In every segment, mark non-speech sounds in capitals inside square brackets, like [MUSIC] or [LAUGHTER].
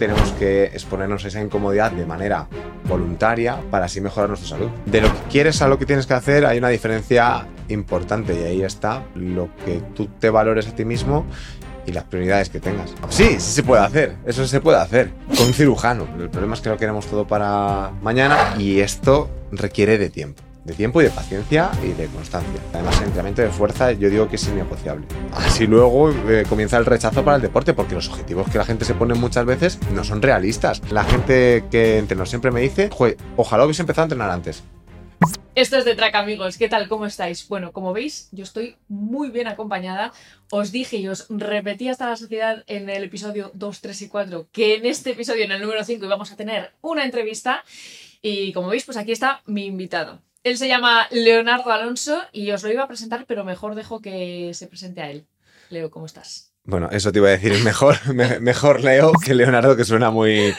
Tenemos que exponernos a esa incomodidad de manera voluntaria para así mejorar nuestra salud. De lo que quieres a lo que tienes que hacer hay una diferencia importante y ahí está lo que tú te valores a ti mismo y las prioridades que tengas. Sí, sí se puede hacer, eso se puede hacer con un cirujano. El problema es que lo queremos todo para mañana y esto requiere de tiempo de tiempo y de paciencia y de constancia. Además, el entrenamiento de fuerza yo digo que es innegociable. Así luego eh, comienza el rechazo para el deporte, porque los objetivos que la gente se pone muchas veces no son realistas. La gente que entreno siempre me dice, ojalá hubiese empezado a entrenar antes. Esto es de Track amigos, ¿qué tal? ¿Cómo estáis? Bueno, como veis, yo estoy muy bien acompañada. Os dije y os repetí hasta la sociedad en el episodio 2, 3 y 4 que en este episodio, en el número 5, íbamos a tener una entrevista. Y como veis, pues aquí está mi invitado. Él se llama Leonardo Alonso y os lo iba a presentar, pero mejor dejo que se presente a él. Leo, ¿cómo estás? Bueno, eso te iba a decir, mejor, [LAUGHS] mejor Leo que Leonardo, que suena muy...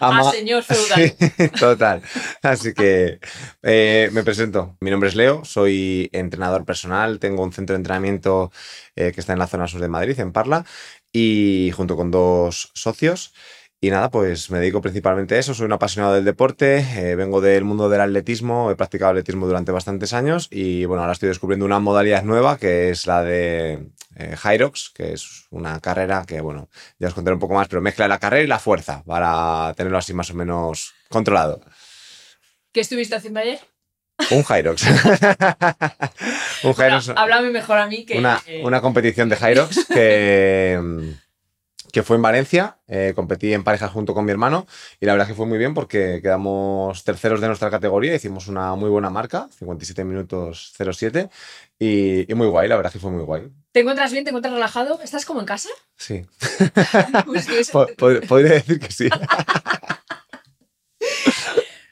A, señor [LAUGHS] feudal. total. Así que eh, me presento. Mi nombre es Leo, soy entrenador personal, tengo un centro de entrenamiento eh, que está en la zona sur de Madrid, en Parla, y junto con dos socios. Y nada, pues me dedico principalmente a eso, soy un apasionado del deporte, eh, vengo del mundo del atletismo, he practicado atletismo durante bastantes años y bueno, ahora estoy descubriendo una modalidad nueva que es la de eh, Hyrox, que es una carrera que bueno, ya os contaré un poco más, pero mezcla la carrera y la fuerza para tenerlo así más o menos controlado. ¿Qué estuviste haciendo ayer? Un Hyrox. [LAUGHS] un Hyrox. háblame mejor a mí que... Una, una competición de Hyrox que [LAUGHS] que fue en Valencia. Eh, competí en parejas junto con mi hermano y la verdad que fue muy bien porque quedamos terceros de nuestra categoría, hicimos una muy buena marca, 57 minutos 07 y, y muy guay, la verdad que fue muy guay. ¿Te encuentras bien? ¿Te encuentras relajado? ¿Estás como en casa? Sí. [LAUGHS] Pues [LAUGHS] podría decir que sí. [LAUGHS]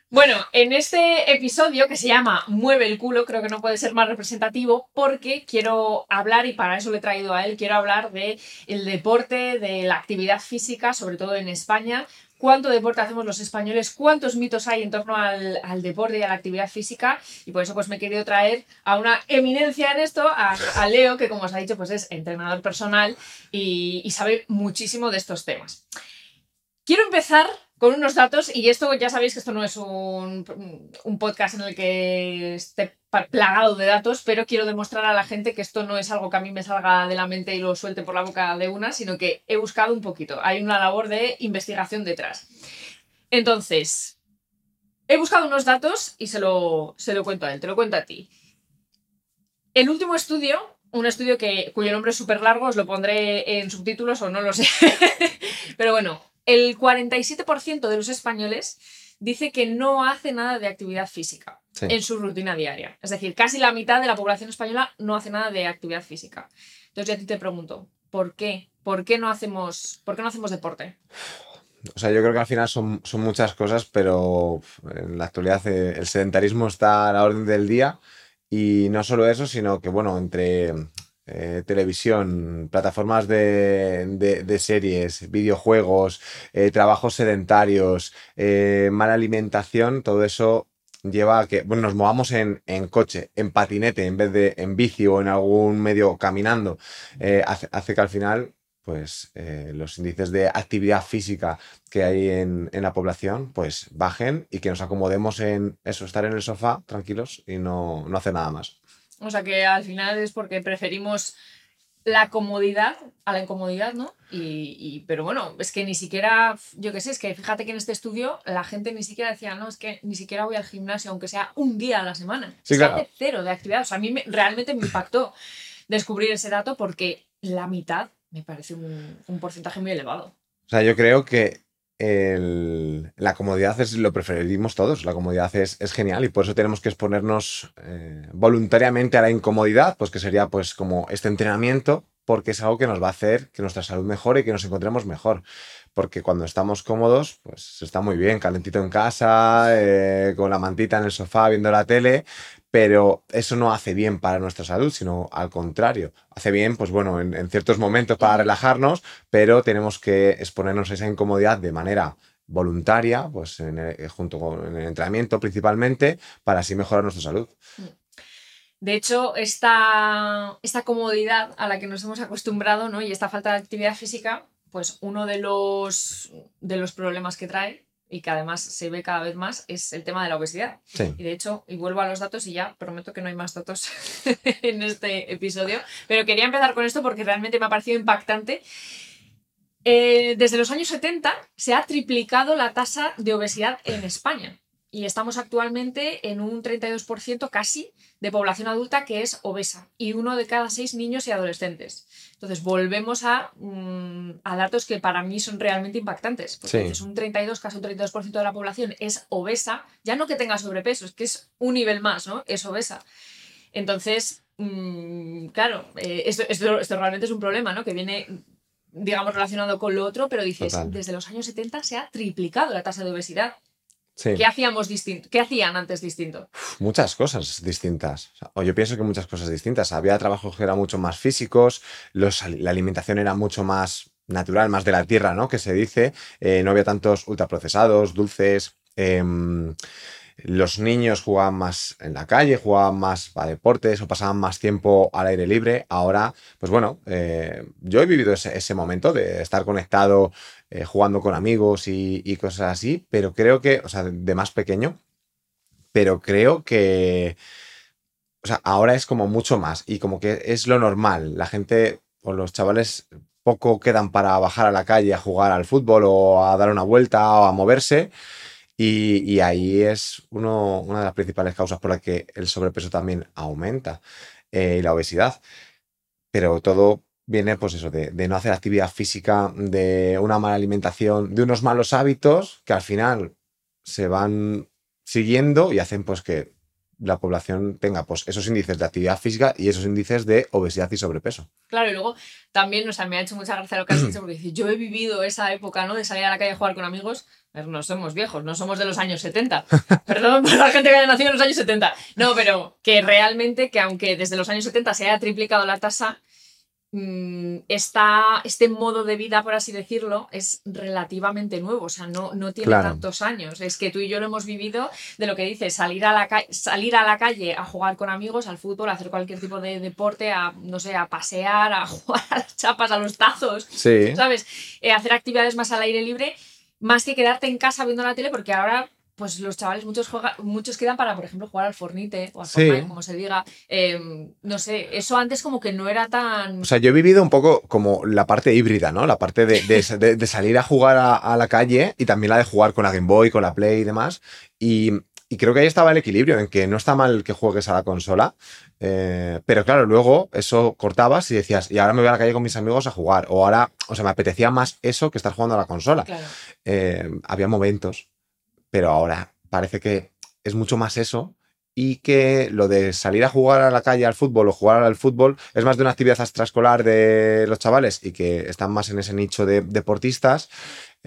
Bueno, en este episodio que se llama Mueve el culo, creo que no puede ser más representativo porque quiero hablar, y para eso le he traído a él, quiero hablar de el deporte, de la actividad física, sobre todo en España, cuánto deporte hacemos los españoles, cuántos mitos hay en torno al, deporte y a la actividad física. Y por eso pues me he querido traer a una eminencia en esto, a, Leo, que como os ha dicho, pues es entrenador personal y sabe muchísimo de estos temas. Quiero empezar con unos datos, y esto ya sabéis que esto no es un, podcast en el que esté plagado de datos, pero quiero demostrar a la gente que esto no es algo que a mí me salga de la mente y lo suelte por la boca de una, sino que he buscado un poquito. Hay una labor de investigación detrás. Entonces, he buscado unos datos y se lo, se lo cuento a él, te lo cuento a ti. El último estudio, un estudio que, cuyo nombre es súper largo, os lo pondré en subtítulos o no lo sé, [LAUGHS] pero bueno, el 47% de los españoles dice que no hace nada de actividad física en su rutina diaria. Es decir, casi la mitad de la población española no hace nada de actividad física. Entonces yo a ti te pregunto, ¿por qué? ¿Por qué no hacemos, por qué no hacemos deporte? O sea, yo creo que al final son, son muchas cosas, pero en la actualidad eh, el sedentarismo está a la orden del día. Y no solo eso, sino que, bueno, entre eh, televisión, plataformas de, series, videojuegos, eh, trabajos sedentarios, eh, mala alimentación, todo eso lleva a que bueno, nos movamos en, coche, en patinete, en vez de en bici o en algún medio caminando. Hace, que al final pues los índices de actividad física que hay en, en, la población pues bajen y que nos acomodemos en eso, estar en el sofá tranquilos y no, no hacer nada más. O sea que al final es porque preferimos la comodidad a la incomodidad, ¿no? Y, pero bueno, es que ni siquiera, yo qué sé, es que fíjate que en este estudio la gente ni siquiera decía, no, es que ni siquiera voy al gimnasio, aunque sea un día a la semana. Sí, hace cero de actividad. O sea, a mí realmente me impactó descubrir ese dato porque la mitad me parece un, un porcentaje muy elevado. O sea, yo creo que la comodidad es lo preferimos todos, la comodidad es, genial y por eso tenemos que exponernos eh, voluntariamente a la incomodidad, pues que sería pues como este entrenamiento, porque es algo que nos va a hacer que nuestra salud mejore y que nos encontremos mejor. Porque cuando estamos cómodos, pues está muy bien, calentito en casa, eh, con la mantita en el sofá, viendo la tele, pero eso no hace bien para nuestra salud, sino al contrario. Hace bien, pues bueno, en, ciertos momentos para relajarnos, pero tenemos que exponernos a esa incomodidad de manera voluntaria, pues junto con el entrenamiento principalmente, para así mejorar nuestra salud. De hecho, esta, esta comodidad a la que nos hemos acostumbrado ¿no? y esta falta de actividad física pues uno de los, de los problemas que trae y que además se ve cada vez más es el tema de la obesidad. Sí. Y de hecho, y vuelvo a los datos y ya prometo que no hay más datos [LAUGHS] en este episodio, pero quería empezar con esto porque realmente me ha parecido impactante. Eh, desde los años 70 se ha triplicado la tasa de obesidad en España y estamos actualmente en un 32% casi de población adulta que es obesa y uno de cada seis niños y adolescentes. Entonces volvemos a, mm, a datos que para mí son realmente impactantes. Porque Sí. dices, un 32, casi un 32% de la población es obesa, ya no que tenga sobrepeso, es que es un nivel más, ¿no? Es obesa. Entonces, mm, claro, eh, esto, esto, esto realmente es un problema, ¿no? Que viene, digamos, relacionado con lo otro, pero dices, Total. desde los años 70 se ha triplicado la tasa de obesidad. Sí. ¿Qué hacíamos distinto? ¿Qué hacían antes distinto? Muchas cosas distintas. O, yo pienso que muchas cosas distintas. Había trabajos que eran mucho más físicos, los, la alimentación era mucho más natural, más de la tierra, ¿no? Que se dice. Eh, no había tantos ultraprocesados, dulces. em, los niños jugaban más en la calle, jugaban más a deportes o pasaban más tiempo al aire libre. Ahora, pues bueno, eh, yo he vivido ese, momento de estar conectado, eh, jugando con amigos y, y cosas así, pero creo que, o sea, de más pequeño, pero creo que, o sea, ahora es como mucho más y como que es lo normal. La gente o los chavales poco quedan para bajar a la calle a jugar al fútbol o a dar una vuelta o a moverse. Y, ahí es uno, una de las principales causas por la que el sobrepeso también aumenta eh, y la obesidad. Pero todo viene, pues eso, de, de no hacer actividad física, de una mala alimentación, de unos malos hábitos que al final se van siguiendo y hacen pues que la población tenga pues esos índices de actividad física y esos índices de obesidad y sobrepeso. Claro, y luego también, o sea, me ha hecho mucha gracia lo que has dicho, porque yo he vivido esa época, ¿no? De salir a la calle a jugar con amigos. No somos viejos, no somos de los años 70. [LAUGHS] Perdón por la gente que haya nacido en los años 70. No, pero que realmente, que aunque desde los años 70 se haya triplicado la tasa, mm, esta, este modo de vida, por así decirlo, es relativamente nuevo. O sea, no, no tiene Claro. tantos años. Es que tú y yo lo hemos vivido de lo que dices, salir a la, salir a la calle a jugar con amigos, al fútbol, a hacer cualquier tipo de deporte, a, no sé, a pasear, a [LAUGHS] jugar a las chapas, a los tazos, Sí. ¿sabes? Eh, hacer actividades más al aire libre, más que quedarte en casa viendo la tele, porque ahora... Pues los chavales, muchos juegan, muchos quedan para, por ejemplo, jugar al Fornite o al Sí. Fortnite, como se diga. Eh, no sé, eso antes como que no era tan. O sea, yo he vivido un poco como la parte híbrida, ¿no? La parte de, de- de- de salir a jugar a, a la calle y también la de jugar con la Game Boy, con la Play y demás. Y, y creo que ahí estaba el equilibrio, en que no está mal que juegues a la consola, eh, pero claro, luego eso cortabas y decías, y ahora me voy a la calle con mis amigos a jugar. O ahora, o sea, me apetecía más eso que estar jugando a la consola. Claro. Eh, había momentos, pero ahora parece que es mucho más eso y que lo de salir a jugar a la calle al fútbol o jugar al fútbol es más de una actividad extraescolar de los chavales y que están más en ese nicho de deportistas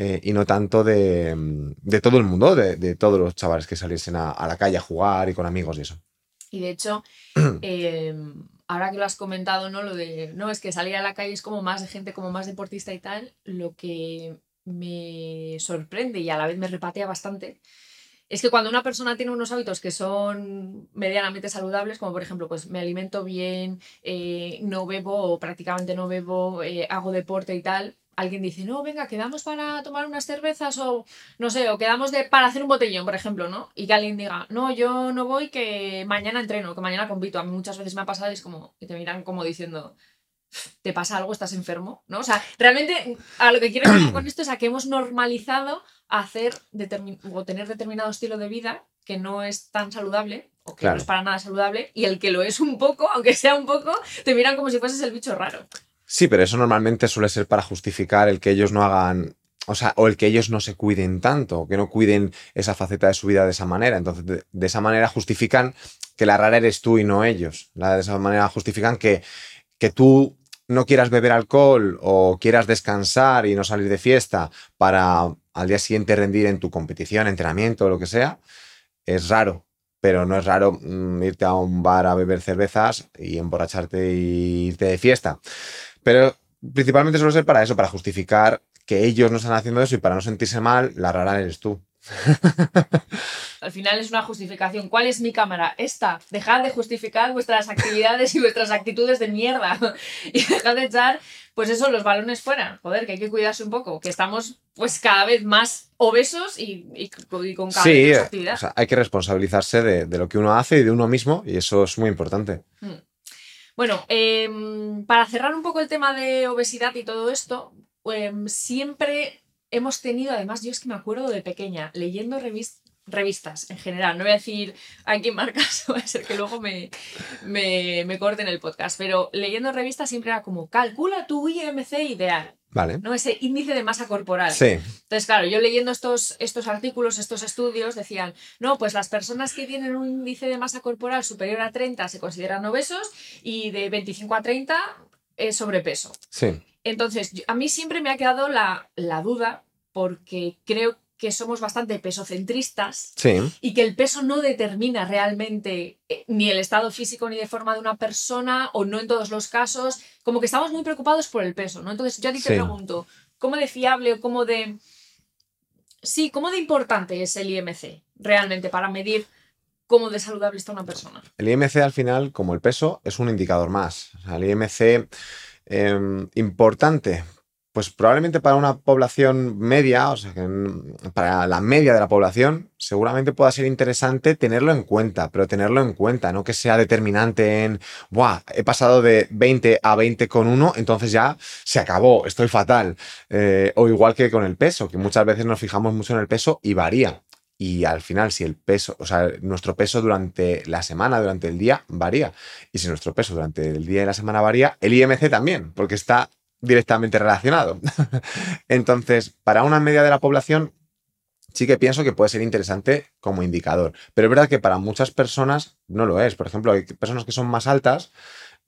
eh, y no tanto de, de todo el mundo, de, de todos los chavales que saliesen a, a la calle a jugar y con amigos y eso. Y de hecho, eh, [CLEARS THROAT] ahora que lo has comentado, ¿no? Lo de, no, es que salir a la calle es como más de gente, como más deportista y tal, lo que me sorprende y a la vez me repatea bastante es que cuando una persona tiene unos hábitos que son medianamente saludables, como por ejemplo, pues me alimento bien, eh, no bebo o prácticamente no bebo, eh, hago deporte y tal, alguien dice, no, venga, quedamos para tomar unas cervezas o no sé, o quedamos de, para hacer un botellón, por ejemplo, ¿no? Y que alguien diga, no, yo no voy, que mañana entreno, que mañana compito. A mí muchas veces me ha pasado y es como, y te miran como diciendo, ¿te pasa algo? ¿Estás enfermo? ¿No? O sea, realmente a lo que quiero decir [CLEARS THROAT] con esto es a que hemos normalizado hacer determin- o tener determinado estilo de vida que no es tan saludable o que Claro. no es para nada saludable y el que lo es un poco, aunque sea un poco, te miran como si fueses el bicho raro. Sí, pero eso normalmente suele ser para justificar el que ellos no hagan, o sea, o el que ellos no se cuiden tanto, que no cuiden esa faceta de su vida de esa manera. Entonces, de, esa manera justifican que la rara eres tú y no ellos. De esa manera justifican que, que tú no quieras beber alcohol o quieras descansar y no salir de fiesta para al día siguiente rendir en tu competición, entrenamiento o lo que sea, es raro. Pero no es raro mm, irte a un bar a beber cervezas y emborracharte y irte de fiesta. Pero principalmente suele ser para eso, para justificar que ellos no están haciendo eso y para no sentirse mal, la rara eres tú. [LAUGHS] Al final es una justificación. ¿Cuál es mi cámara? Esta. Dejad de justificar vuestras actividades y vuestras actitudes de mierda. [LAUGHS] Y dejad de echar, pues eso, los balones fuera. Joder, que hay que cuidarse un poco. Que estamos, pues, cada vez más obesos y, y con cada sí, vez más eh, actividad. o sea, hay que responsabilizarse de, de lo que uno hace y de uno mismo, y eso es muy importante. Mm. Bueno, em, para cerrar un poco el tema de obesidad y todo esto, em, siempre hemos tenido, además, yo es que me acuerdo de pequeña, leyendo revis- revistas en general, no voy a decir a quién marcas, [LAUGHS] va a ser que luego me, me, me corten el podcast, pero leyendo revistas siempre era como, calcula tu IMC ideal, Vale. ¿no? Ese índice de masa corporal. Sí, Entonces, claro, yo leyendo estos, estos artículos, estos estudios, decían, no, pues las personas que tienen un índice de masa corporal superior a 30 se consideran obesos y de 25 a 30 es sobrepeso. sí. Entonces, a mí siempre me ha quedado la, la duda porque creo que somos bastante pesocentristas Sí, y que el peso no determina realmente eh, ni el estado físico ni de forma de una persona o no en todos los casos, como que estamos muy preocupados por el peso, ¿no? Entonces yo a ti te pregunto, ¿cómo de fiable o cómo de... Sí, ¿cómo de importante es el IMC realmente para medir cómo de saludable está una persona? el IMC al final, como el peso, es un indicador más. O sea, el IMC eh, importante, pues probablemente para una población media, o sea, para la media de la población, seguramente pueda ser interesante tenerlo en cuenta, pero tenerlo en cuenta, no que sea determinante en, Buah, he pasado de 20 a 20 con uno, entonces ya se acabó, estoy fatal. Eh, o igual que con el peso, que muchas veces nos fijamos mucho en el peso y varía. Y al final, si el peso, o sea, nuestro peso durante la semana, durante el día, varía. Y si nuestro peso durante el día y la semana varía, el IMC también, porque está directamente relacionado. [LAUGHS] Entonces, para una media de la población, sí que pienso que puede ser interesante como indicador. Pero es verdad que para muchas personas no lo es. Por ejemplo, hay personas que son más altas,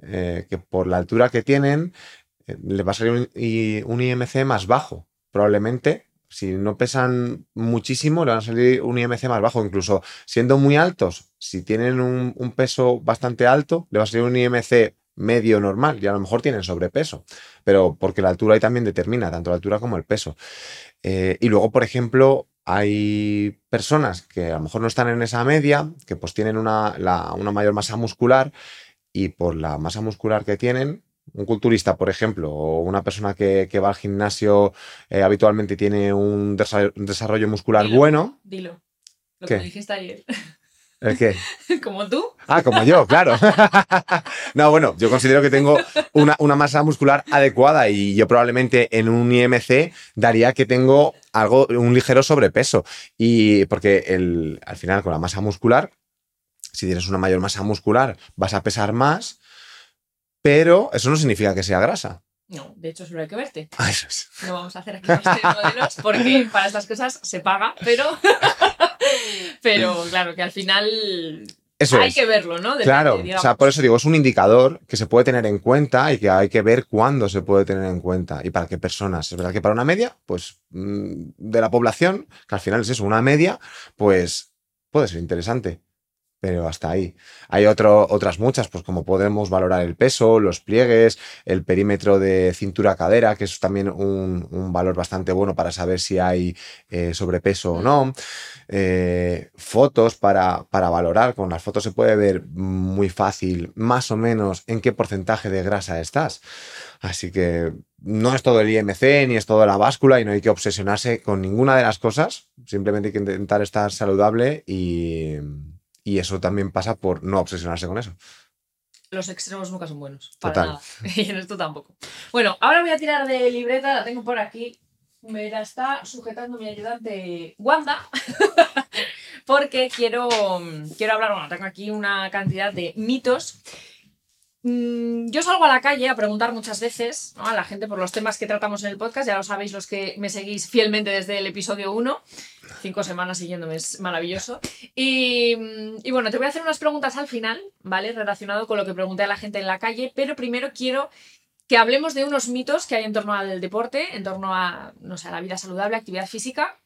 eh, que por la altura que tienen, eh, les va a salir un, IMC más bajo. Probablemente, si no pesan muchísimo, le van a salir un IMC más bajo. Incluso siendo muy altos, si tienen un, un peso bastante alto, le va a salir un IMC medio normal y a lo mejor tienen sobrepeso. Pero porque la altura ahí también determina, tanto la altura como el peso. Eh, y luego, por ejemplo, hay personas que a lo mejor no están en esa media, que pues tienen una, la- una mayor masa muscular y por la masa muscular que tienen, un culturista, por ejemplo, o una persona que, que va al gimnasio eh, habitualmente tiene un desa- un desarrollo muscular Dilo. bueno. Dilo. Lo ¿Qué? que dijiste ayer. [LAUGHS] ¿El qué? [LAUGHS] Como tú. Ah, como yo, claro. [LAUGHS] no, bueno, yo considero que tengo una, una masa muscular adecuada y yo probablemente en un IMC daría que tengo algo, un ligero sobrepeso. Y porque el, al final con la masa muscular, si tienes una mayor masa muscular, vas a pesar más, pero eso no significa que sea grasa. No, de hecho solo hay que verte. Ah, eso es. No vamos a hacer aquí modelos [LAUGHS] porque para estas cosas se paga, pero, pero claro, que al final Eso hay es. que verlo, ¿no? Depende, Claro, o sea, por eso digo, es un indicador que se puede tener en cuenta y que hay que ver cuándo se puede tener en cuenta y para qué personas. Es verdad que para una media, pues mm, de la población, que al final es eso, una media, pues puede ser interesante. Pero hasta ahí. Hay otras muchas, pues como podemos valorar el peso, los pliegues, el perímetro de cintura-cadera, que es también un, valor bastante bueno para saber si hay eh, sobrepeso o no. Eh, fotos para, para valorar. Con las fotos se puede ver muy fácil, más o menos, en qué porcentaje de grasa estás. Así que no es todo el IMC ni es todo la báscula y no hay que obsesionarse con ninguna de las cosas. Simplemente hay que intentar estar saludable y, y eso también pasa por no obsesionarse con eso. Los extremos nunca son buenos. Para Total. nada. [LAUGHS] Y en esto tampoco. Bueno, ahora voy a tirar de libreta, la tengo por aquí. Me la está sujetando mi ayudante Wanda. [LAUGHS] porque quiero, quiero hablar, bueno, tengo aquí una cantidad de mitos. Mm, Yo salgo a la calle a preguntar muchas veces ¿no? a la gente por los temas que tratamos en el podcast, ya lo sabéis los que me seguís fielmente desde el episodio 1, cinco semanas siguiéndome es maravilloso. Y, mm, y bueno, te voy a hacer unas preguntas al final, ¿vale? Relacionado con lo que pregunté a la gente en la calle, pero primero quiero que hablemos de unos mitos que hay en torno al deporte, en torno a, no sé, a la vida saludable, actividad física.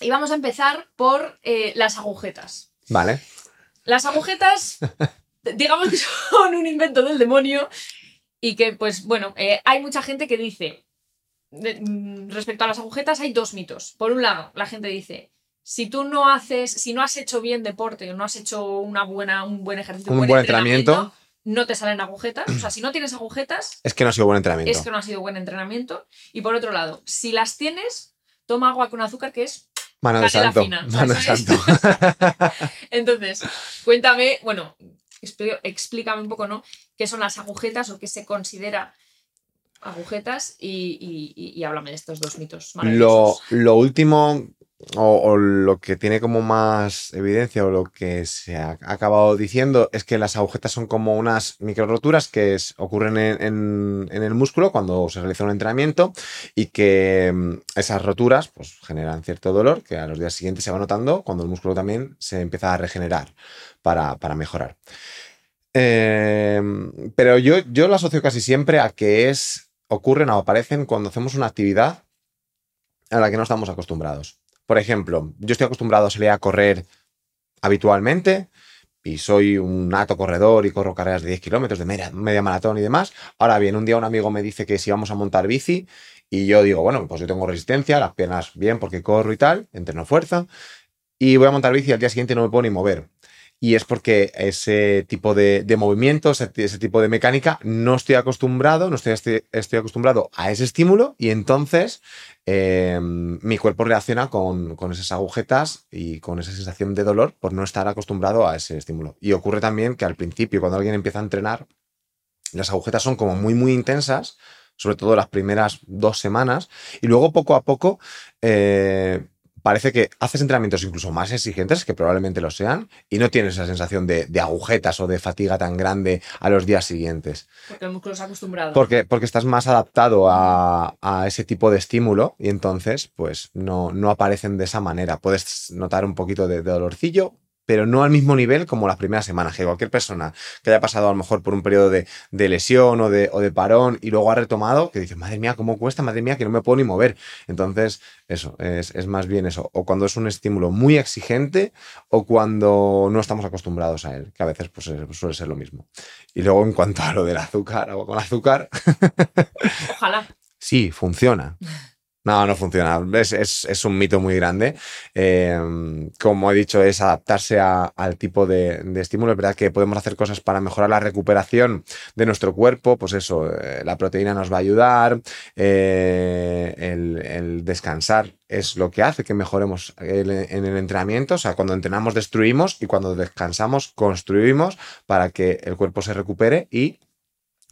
Y vamos a empezar por eh, las agujetas. Vale. Las agujetas, [LAUGHS] digamos que [LAUGHS] son un invento del demonio y que, pues bueno, eh, hay mucha gente que dice, de- mm, respecto a las agujetas hay dos mitos. Por un lado, la gente dice, si tú no haces, si no has hecho bien deporte, no has hecho una buena, un buen ejercicio, Un buen entrenamiento. no te salen agujetas. O sea, si no tienes agujetas, Es que no ha sido buen entrenamiento. es que no ha sido buen entrenamiento. Y por otro lado, si las tienes, toma agua con azúcar, que es Mano de santo. fina, Mano de ¿sabes? santo. [LAUGHS] Entonces, cuéntame, bueno, explícame un poco, ¿no? ¿Qué son las agujetas o qué se considera agujetas? Y, y- y- y háblame de estos dos mitos. lo último o, lo que tiene como más evidencia o lo que se ha acabado diciendo es que las agujetas son como unas micro roturas que ocurren en, el músculo cuando se realiza un entrenamiento y que mm, esas roturas pues, generan cierto dolor que a los días siguientes se va notando cuando el músculo también se empieza a regenerar para, mejorar. Eh, pero yo, yo lo asocio casi siempre a que es ocurren o aparecen cuando hacemos una actividad a la que no estamos acostumbrados. Por ejemplo, yo estoy acostumbrado a salir a correr habitualmente y soy un nato corredor y corro carreras de 10 kilómetros, de media, maratón y demás. Ahora bien, un día un amigo me dice que si vamos a montar bici y yo digo, bueno, pues yo tengo resistencia, las piernas bien porque corro y tal, entreno fuerza y voy a montar bici y al día siguiente no me puedo ni mover. Y es porque ese tipo de, de movimiento, ese, tipo de mecánica, no estoy acostumbrado, no estoy, estoy, acostumbrado a ese estímulo y entonces eh, mi cuerpo reacciona con, con esas agujetas y con esa sensación de dolor por no estar acostumbrado a ese estímulo. Y ocurre también que al principio, cuando alguien empieza a entrenar, las agujetas son como muy, muy intensas, sobre todo las primeras dos semanas, y luego poco a poco eh, parece que haces entrenamientos incluso más exigentes, que probablemente lo sean, y no tienes esa sensación de, de agujetas o de fatiga tan grande a los días siguientes. Porque el músculo se ha acostumbrado. Porque, porque estás más adaptado a, a ese tipo de estímulo y entonces pues no, no aparecen de esa manera. Puedes notar un poquito de, de dolorcillo, pero no al mismo nivel como las primeras semanas. Que cualquier persona que haya pasado a lo mejor por un periodo de, de lesión o de, o de parón y luego ha retomado, que dice, madre mía, ¿cómo cuesta? Madre mía, que no me puedo ni mover. Entonces, eso, es, es más bien eso. O cuando es un estímulo muy exigente o cuando no estamos acostumbrados a él, que a veces pues, suele ser lo mismo. Y luego en cuanto a lo del azúcar, agua con azúcar, [LAUGHS] Ojalá. Sí, funciona. No, no funciona. Es, es- es un mito muy grande. Eh, como he dicho, es adaptarse a- al tipo de, de estímulo. Es verdad que podemos hacer cosas para mejorar la recuperación de nuestro cuerpo. Pues eso, eh, la proteína nos va a ayudar. eh, el, el descansar es lo que hace que mejoremos en el entrenamiento. O sea, cuando entrenamos destruimos y cuando descansamos construimos para que el cuerpo se recupere y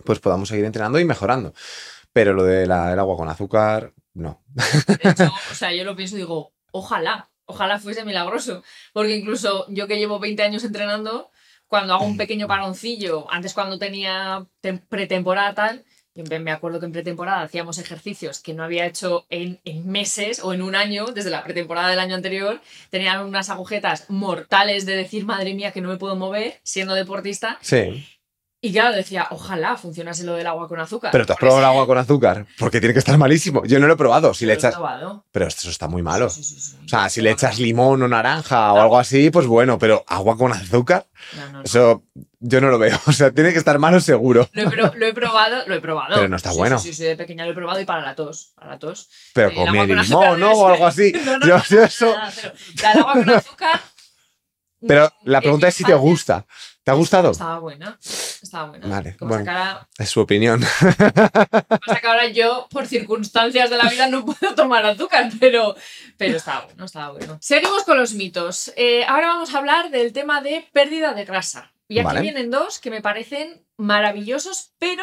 pues podamos seguir entrenando y mejorando. Pero lo del agua con azúcar, no. De hecho, [LAUGHS] o sea, yo lo pienso y digo, ojalá, ojalá fuese milagroso. Porque incluso yo que llevo 20 años entrenando, cuando hago un pequeño paroncillo, antes cuando tenía tem- pretemporada tal, me- acuerdo que en pretemporada hacíamos ejercicios que no había hecho en, en meses o en un año, desde la pretemporada del año anterior, tenía unas agujetas mortales de decir, madre mía, que no me puedo mover, siendo deportista. Sí. Y claro, decía, ojalá funcionase lo del agua con azúcar. Pero te has probado el agua con azúcar, porque tiene que estar malísimo. Yo no lo he probado. Si le Lo he echas. probado. Pero eso está muy malo. Sí, sí, sí, sí. O sea, si le echas limón o naranja o algo así, pues bueno, pero agua con azúcar, No, no, no. eso yo no lo veo. O sea, tiene que estar malo seguro. Lo he, pro- lo he probado, lo he probado. Pero no está bueno. Sí, sí, de pequeña lo he probado y para la tos. Para la tos. Pero El con limón, ¿no? O algo así. Yo, yo eso. nada, pero el agua con azúcar. Pero la pregunta es si te gusta. ¿Te ha gustado? Estaba buena. Estaba buena. Vale, Como bueno. Es su opinión. [LAUGHS] pasa que ahora yo, por circunstancias de la vida, no puedo tomar azúcar, pero, pero estaba bueno, estaba bueno. Seguimos con los mitos. Eh, ahora vamos a hablar del tema de pérdida de grasa. Y aquí Vale. vienen dos que me parecen maravillosos, pero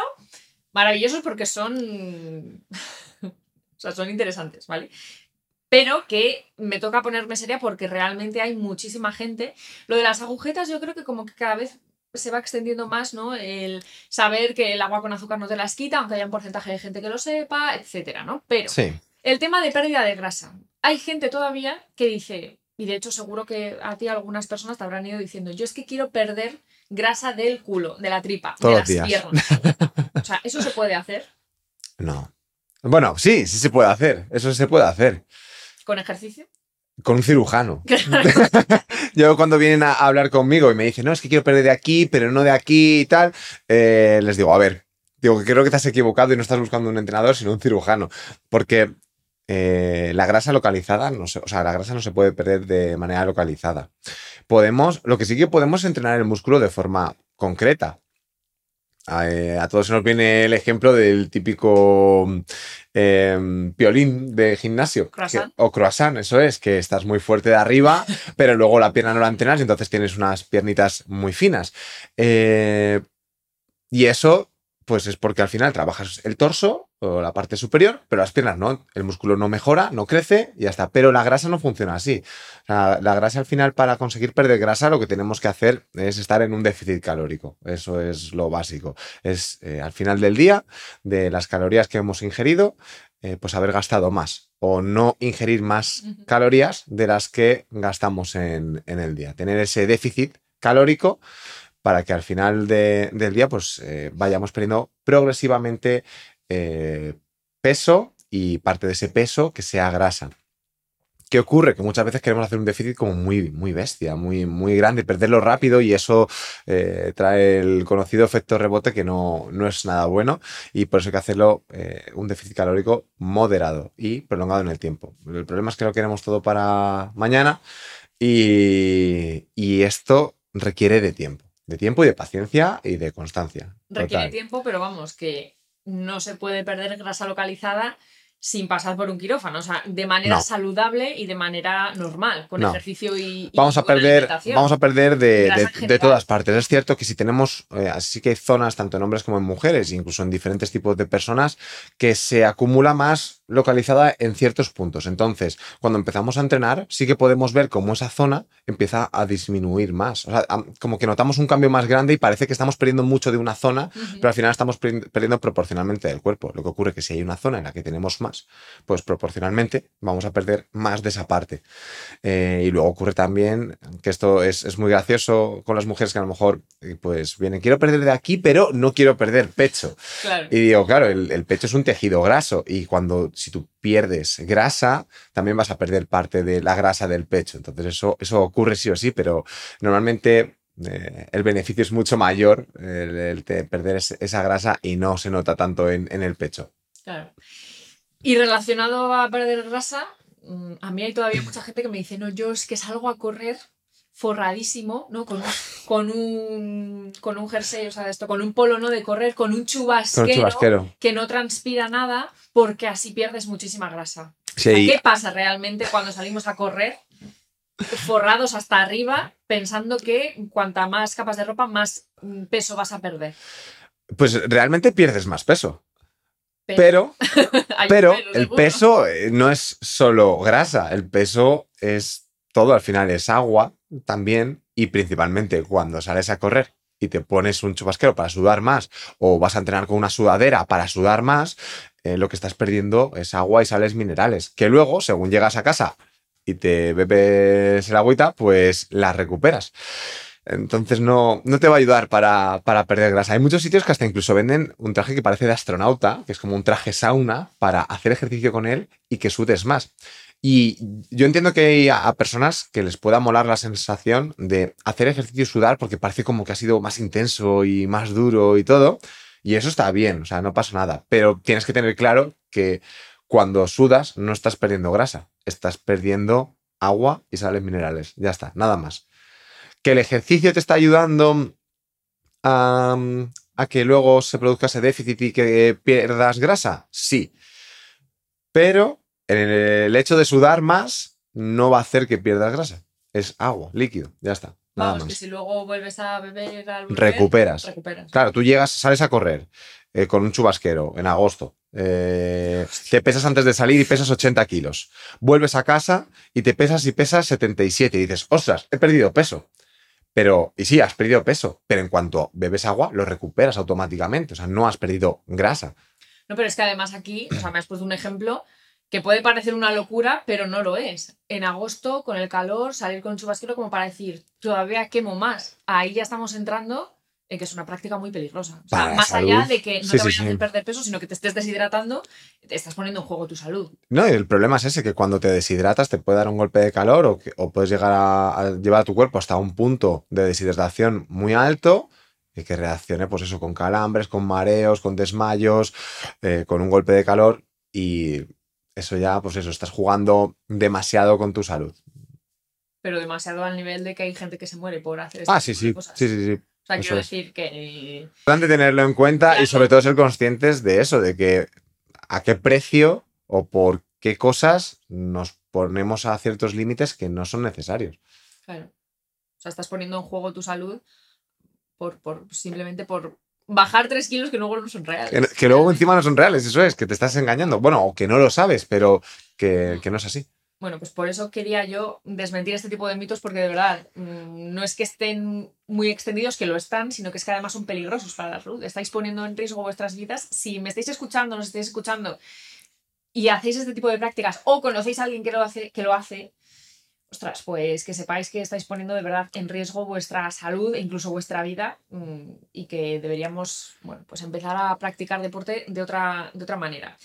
maravillosos porque son. [LAUGHS] o sea, son interesantes, ¿vale? Pero que me toca ponerme seria porque realmente hay muchísima gente. Lo de las agujetas, yo creo que como que cada vez se va extendiendo más, ¿no? El saber que el agua con azúcar no te las quita, aunque haya un porcentaje de gente que lo sepa, etcétera, ¿no? Pero Sí. el tema de pérdida de grasa. Hay gente todavía que dice, y de hecho seguro que a ti algunas personas te habrán ido diciendo, yo es que quiero perder grasa del culo, de la tripa, Todos de las días. piernas. O sea, eso se puede hacer No. Bueno, sí, sí se puede hacer. Eso se puede hacer. Con ejercicio. Con un cirujano. [LAUGHS] [LAUGHS] Yo cuando vienen a hablar conmigo y me dicen, no, es que quiero perder de aquí, pero no de aquí y tal, eh, les digo, a ver, digo que creo que te has equivocado y no estás buscando un entrenador, sino un cirujano. Porque eh, la grasa localizada, no se- o sea, la grasa no se puede perder de manera localizada. Podemos, lo que sí que podemos es entrenar el músculo de forma concreta. A, eh, a todos se nos viene el ejemplo del típico eh, piolín de gimnasio. Croissant. que- o croissant, eso es, que estás muy fuerte de arriba, [LAUGHS] pero luego la pierna no la entrenas y entonces tienes unas piernitas muy finas. Eh, y eso, pues es porque al final trabajas el torso o la parte superior, pero las piernas no. El músculo no mejora, no crece y ya está. Pero la grasa no funciona así. La grasa al final, para conseguir perder grasa, lo que tenemos que hacer es estar en un déficit calórico. Eso es lo básico. Es eh, al final del día, de las calorías que hemos ingerido, eh, pues haber gastado más o no ingerir más calorías de las que gastamos en, en el día. Tener ese déficit calórico para que al final de- del día pues eh, vayamos perdiendo progresivamente eh, peso y parte de ese peso que sea grasa. ¿Qué ocurre? Que muchas veces queremos hacer un déficit como muy, muy bestia, muy, muy grande, perderlo rápido y eso eh, trae el conocido efecto rebote que no, no es nada bueno y por eso hay que hacerlo un déficit calórico moderado y prolongado en el tiempo. El problema es que lo queremos todo para mañana y esto requiere de tiempo, de tiempo y de paciencia y de constancia. Requiere Total. tiempo, pero vamos, que no se puede perder grasa localizada sin pasar por un quirófano, o sea, de manera No. saludable y de manera normal, con No. ejercicio y, y Vamos a perder, vamos a perder de, de- todas partes. Es cierto que si tenemos, eh, así que hay zonas tanto en hombres como en mujeres, incluso en diferentes tipos de personas, que se acumula más localizada en ciertos puntos. Entonces, cuando empezamos a entrenar, sí que podemos ver cómo esa zona empieza a disminuir más. O sea, como que notamos un cambio más grande y parece que estamos perdiendo mucho de una zona, pero al final estamos perdi- perdiendo proporcionalmente del cuerpo. Lo que ocurre es que si hay una zona en la que tenemos más, pues proporcionalmente vamos a perder más de esa parte. Eh, y luego ocurre también que esto es, es muy gracioso con las mujeres que a lo mejor eh, pues vienen, quiero perder de aquí, pero no quiero perder pecho. Claro. Y digo, claro, el, el pecho es un tejido graso y cuando si tú pierdes grasa, también vas a perder parte de la grasa del pecho. Entonces eso, eso ocurre sí o sí, pero normalmente eh, el beneficio es mucho mayor el, el de perder es- esa grasa y no se nota tanto en, en el pecho. Claro. Y relacionado a perder grasa, mm, a mí hay todavía mucha gente que me dice, no, yo es que salgo a correr forradísimo, ¿no? Con un, con un, con un jersey, o sea, esto, con un polo, ¿no? De correr, con un chubasquero, que no transpira nada, porque así pierdes muchísima grasa. Sí, O sea, ¿Qué pasa realmente cuando salimos a correr forrados hasta arriba, pensando que cuanta más capas de ropa, más mm, peso vas a perder? pues realmente pierdes más peso. Pero, [LAUGHS] pero el peso eh, no es solo grasa, el peso es todo, al final es agua también y principalmente cuando sales a correr y te pones un chubasquero para sudar más o vas a entrenar con una sudadera para sudar más, eh, lo que estás perdiendo es agua y sales minerales, que luego, según llegas a casa y te bebes el agüita, pues la recuperas. Entonces no, no te va a ayudar para, para perder grasa. Hay muchos sitios que hasta incluso venden un traje que parece de astronauta, que es como un traje sauna, para hacer ejercicio con él y que sudes más. Y yo entiendo que hay a, a personas que les pueda molar la sensación de hacer ejercicio y sudar porque parece como que ha sido más intenso y más duro y todo. Y eso está bien, o sea, no pasa nada. Pero tienes que tener claro que cuando sudas no estás perdiendo grasa, estás perdiendo agua y sales minerales. Ya está, nada más. Que el ejercicio te está ayudando a, a que luego se produzca ese déficit y que pierdas grasa, sí. Pero el hecho de sudar más no va a hacer que pierdas grasa. Es agua, líquido, ya está. Nada Vamos, que si luego vuelves a beber al volver, Recuperas. recuperas. Claro, tú llegas, sales a correr eh, con un chubasquero en agosto. eh, te pesas antes de salir y pesas 80 kilos. Vuelves a casa y te pesas y pesas 77 y dices, ostras, he perdido peso. Pero, y sí, has perdido peso, pero en cuanto bebes agua, lo recuperas automáticamente. O sea, no has perdido grasa. No, pero es que además aquí, o sea, me has puesto un ejemplo que puede parecer una locura, pero no lo es. En agosto, con el calor, salir con chubasquero como para decir, todavía quemo más. Ahí ya estamos entrando en que es una práctica muy peligrosa. O sea, más salud. allá de que no Sí, te sí, vayas a sí. hacer perder peso, sino que te estés deshidratando, te estás poniendo en juego tu salud. No, y el problema es ese, que cuando te deshidratas te puede dar un golpe de calor o, que- o puedes llegar a, a llevar a tu cuerpo hasta un punto de deshidratación muy alto y que reaccione, pues eso, con calambres, con mareos, con desmayos, eh, con un golpe de calor y eso ya, pues eso, estás jugando demasiado con tu salud. Pero demasiado al nivel de que hay gente que se muere por hacer este Ah, sí, sí, cosas. sí, sí, sí. O sea, eso quiero es. decir que eh, Importante tenerlo en cuenta Claro. y sobre todo ser conscientes de eso, de que a qué precio o por qué cosas nos ponemos a ciertos límites que no son necesarios. Claro. O sea, estás poniendo en juego tu salud por, por simplemente por bajar tres kilos que luego no son reales. Que, que luego encima no son reales, eso es, que te estás engañando. Bueno, o que no lo sabes, pero que, que no es así. Bueno, pues por eso quería yo desmentir este tipo de mitos, porque de verdad mm, no es que estén muy extendidos, que lo están, sino que es que además son peligrosos para la salud. Estáis poniendo en riesgo vuestras vidas. Si me estáis escuchando, nos estáis escuchando y hacéis este tipo de prácticas o conocéis a alguien que lo hace, que lo hace, ostras, pues que sepáis que estáis poniendo de verdad en riesgo vuestra salud e incluso vuestra vida mm, y que deberíamos, bueno, pues empezar a practicar deporte de otra, de otra manera.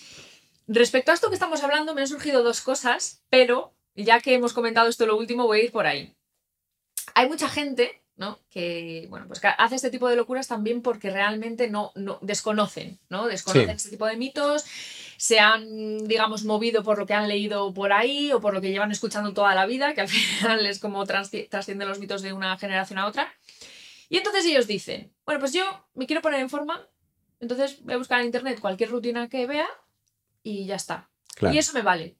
Respecto a esto que estamos hablando, me han surgido dos cosas, pero ya que hemos comentado esto lo último, voy a ir por ahí. Hay mucha gente, ¿no? Que, bueno, pues que hace este tipo de locuras también porque realmente no, no desconocen, ¿no? Desconocen Sí. este tipo de mitos, se han, digamos, movido por lo que han leído por ahí o por lo que llevan escuchando toda la vida, que al [LAUGHS] final es como trascienden los mitos de una generación a otra. Y entonces ellos dicen, bueno, pues yo me quiero poner en forma, entonces voy a buscar en internet cualquier rutina que vea y ya está. Claro. Y eso me vale.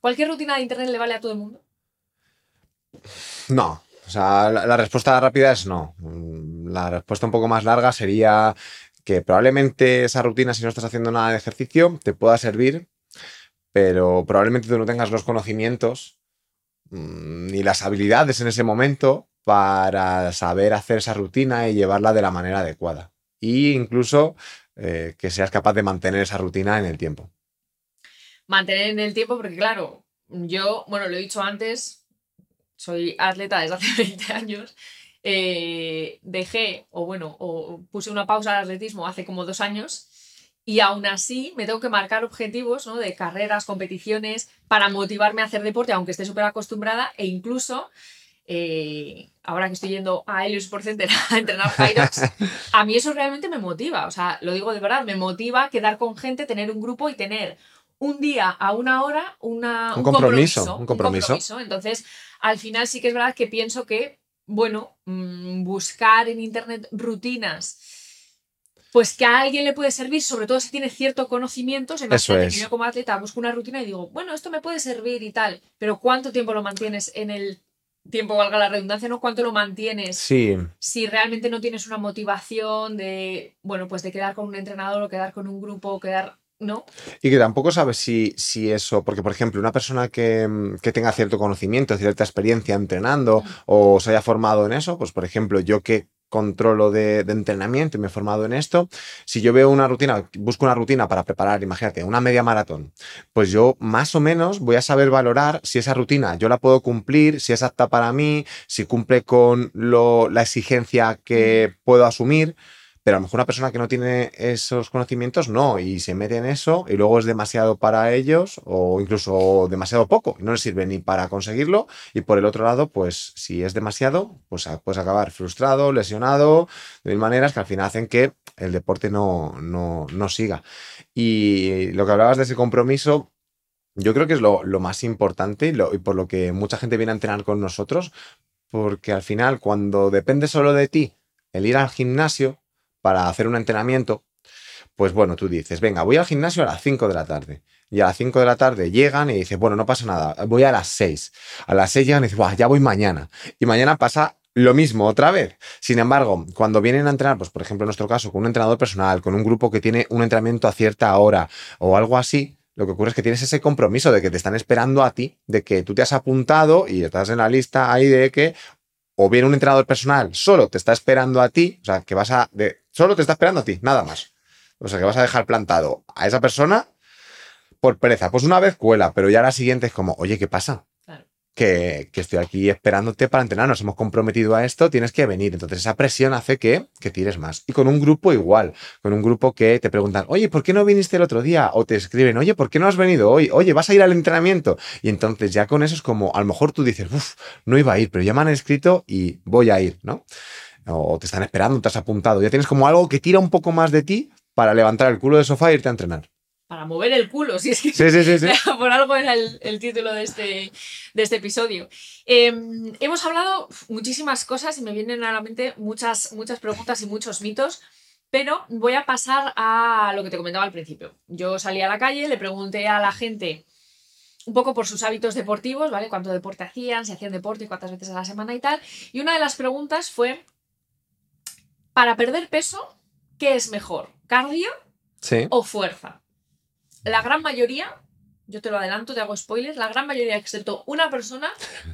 ¿Cualquier rutina de internet le vale a todo el mundo? No. O sea, la, la respuesta rápida es no. La respuesta un poco más larga sería que probablemente esa rutina, si no estás haciendo nada de ejercicio, te pueda servir, pero probablemente tú no tengas los conocimientos mm, ni las habilidades en ese momento para saber hacer esa rutina y llevarla de la manera adecuada. Y incluso eh, que seas capaz de mantener esa rutina en el tiempo. Mantener en el tiempo, porque claro, yo, bueno, lo he dicho antes, soy atleta desde hace [LAUGHS] 20 años. eh, dejé, o bueno, o puse una pausa al atletismo hace como dos años. Y aún así me tengo que marcar objetivos ¿no? de carreras, competiciones, para motivarme a hacer deporte, aunque esté súper acostumbrada. E incluso, eh, ahora que estoy yendo a Helios Sport Center [LAUGHS] a entrenar Hyrox, a mí eso realmente me motiva. O sea, lo digo de verdad, me motiva quedar con gente, tener un grupo y tener un día a una hora una, Un compromiso, un compromiso. Entonces, al final sí que es verdad que pienso que, bueno, mm, buscar en internet rutinas, pues que a alguien le puede servir, sobre todo si tiene cierto conocimiento. Se Eso es. que yo como atleta busco una rutina y digo, bueno, esto me puede servir y tal, pero ¿cuánto tiempo lo mantienes en el tiempo, valga la redundancia, no? ¿Cuánto lo mantienes? Sí, si realmente no tienes una motivación de, bueno, pues de quedar con un entrenador o quedar con un grupo o quedar, ¿no? Y que tampoco sabes si, si eso, porque por ejemplo, una persona que, mm, que tenga cierto conocimiento, cierta experiencia entrenando o se haya formado en eso, pues por ejemplo, yo que controlo de, de entrenamiento y me he formado en esto, si yo veo una rutina, busco una rutina para preparar, imagínate, una media maratón, pues yo más o menos voy a saber valorar si esa rutina yo la puedo cumplir, si es apta para mí, si cumple con lo, la exigencia que puedo asumir. Pero a lo mejor una persona que no tiene esos conocimientos no, y se mete en eso y luego es demasiado para ellos o incluso demasiado poco y no les sirve ni para conseguirlo. Y por el otro lado, pues si es demasiado, pues a- puedes acabar frustrado, lesionado, de mil maneras que al final hacen que el deporte no, no, no siga. Y lo que hablabas de ese compromiso, yo creo que es lo, lo más importante y, lo- y por lo que mucha gente viene a entrenar con nosotros, porque al final cuando depende solo de ti el ir al gimnasio para hacer un entrenamiento, pues bueno, tú dices, venga, voy al gimnasio a las 5 de la tarde. Y a las 5 de la tarde llegan y dices, bueno, no pasa nada, voy a las 6. A las 6 llegan y dices, "Buah, ya voy mañana. Y mañana pasa lo mismo otra vez. Sin embargo, cuando vienen a entrenar, pues por ejemplo en nuestro caso, con un entrenador personal, con un grupo que tiene un entrenamiento a cierta hora o algo así, lo que ocurre es que tienes ese compromiso de que te están esperando a ti, de que tú te has apuntado y estás en la lista ahí de que o bien un entrenador personal solo te está esperando a ti, o sea, que vas a de, solo te está esperando a ti, nada más. O sea, que vas a dejar plantado a esa persona por pereza. Pues una vez cuela, pero ya la siguiente es como, oye, ¿qué pasa? Que estoy aquí esperándote para entrenar, nos hemos comprometido a esto, tienes que venir. Entonces esa presión hace que, que tires más. Y con un grupo igual, con un grupo que te preguntan, oye, ¿por qué no viniste el otro día? O te escriben, oye, ¿por qué no has venido hoy? Oye, ¿vas a ir al entrenamiento? Y entonces ya con eso es como, a lo mejor tú dices, uff, no iba a ir, pero ya me han escrito y voy a ir, ¿no? O te están esperando, te has apuntado. Ya tienes como algo que tira un poco más de ti para levantar el culo del sofá e irte a entrenar. Para mover el culo, si es que Sí, sí, sí, sí. [LAUGHS] por algo era el, el título de este, de este episodio. Eh, hemos hablado muchísimas cosas y me vienen a la mente muchas, muchas preguntas y muchos mitos, pero voy a pasar a lo que te comentaba al principio. Yo salí a la calle, le pregunté a la gente un poco por sus hábitos deportivos, ¿vale? Cuánto deporte hacían, si hacían deporte cuántas veces a la semana y tal. Y una de las preguntas fue, para perder peso, ¿qué es mejor? ¿Cardio o fuerza? La gran mayoría, yo te lo adelanto, te hago spoilers, la gran mayoría, excepto una persona,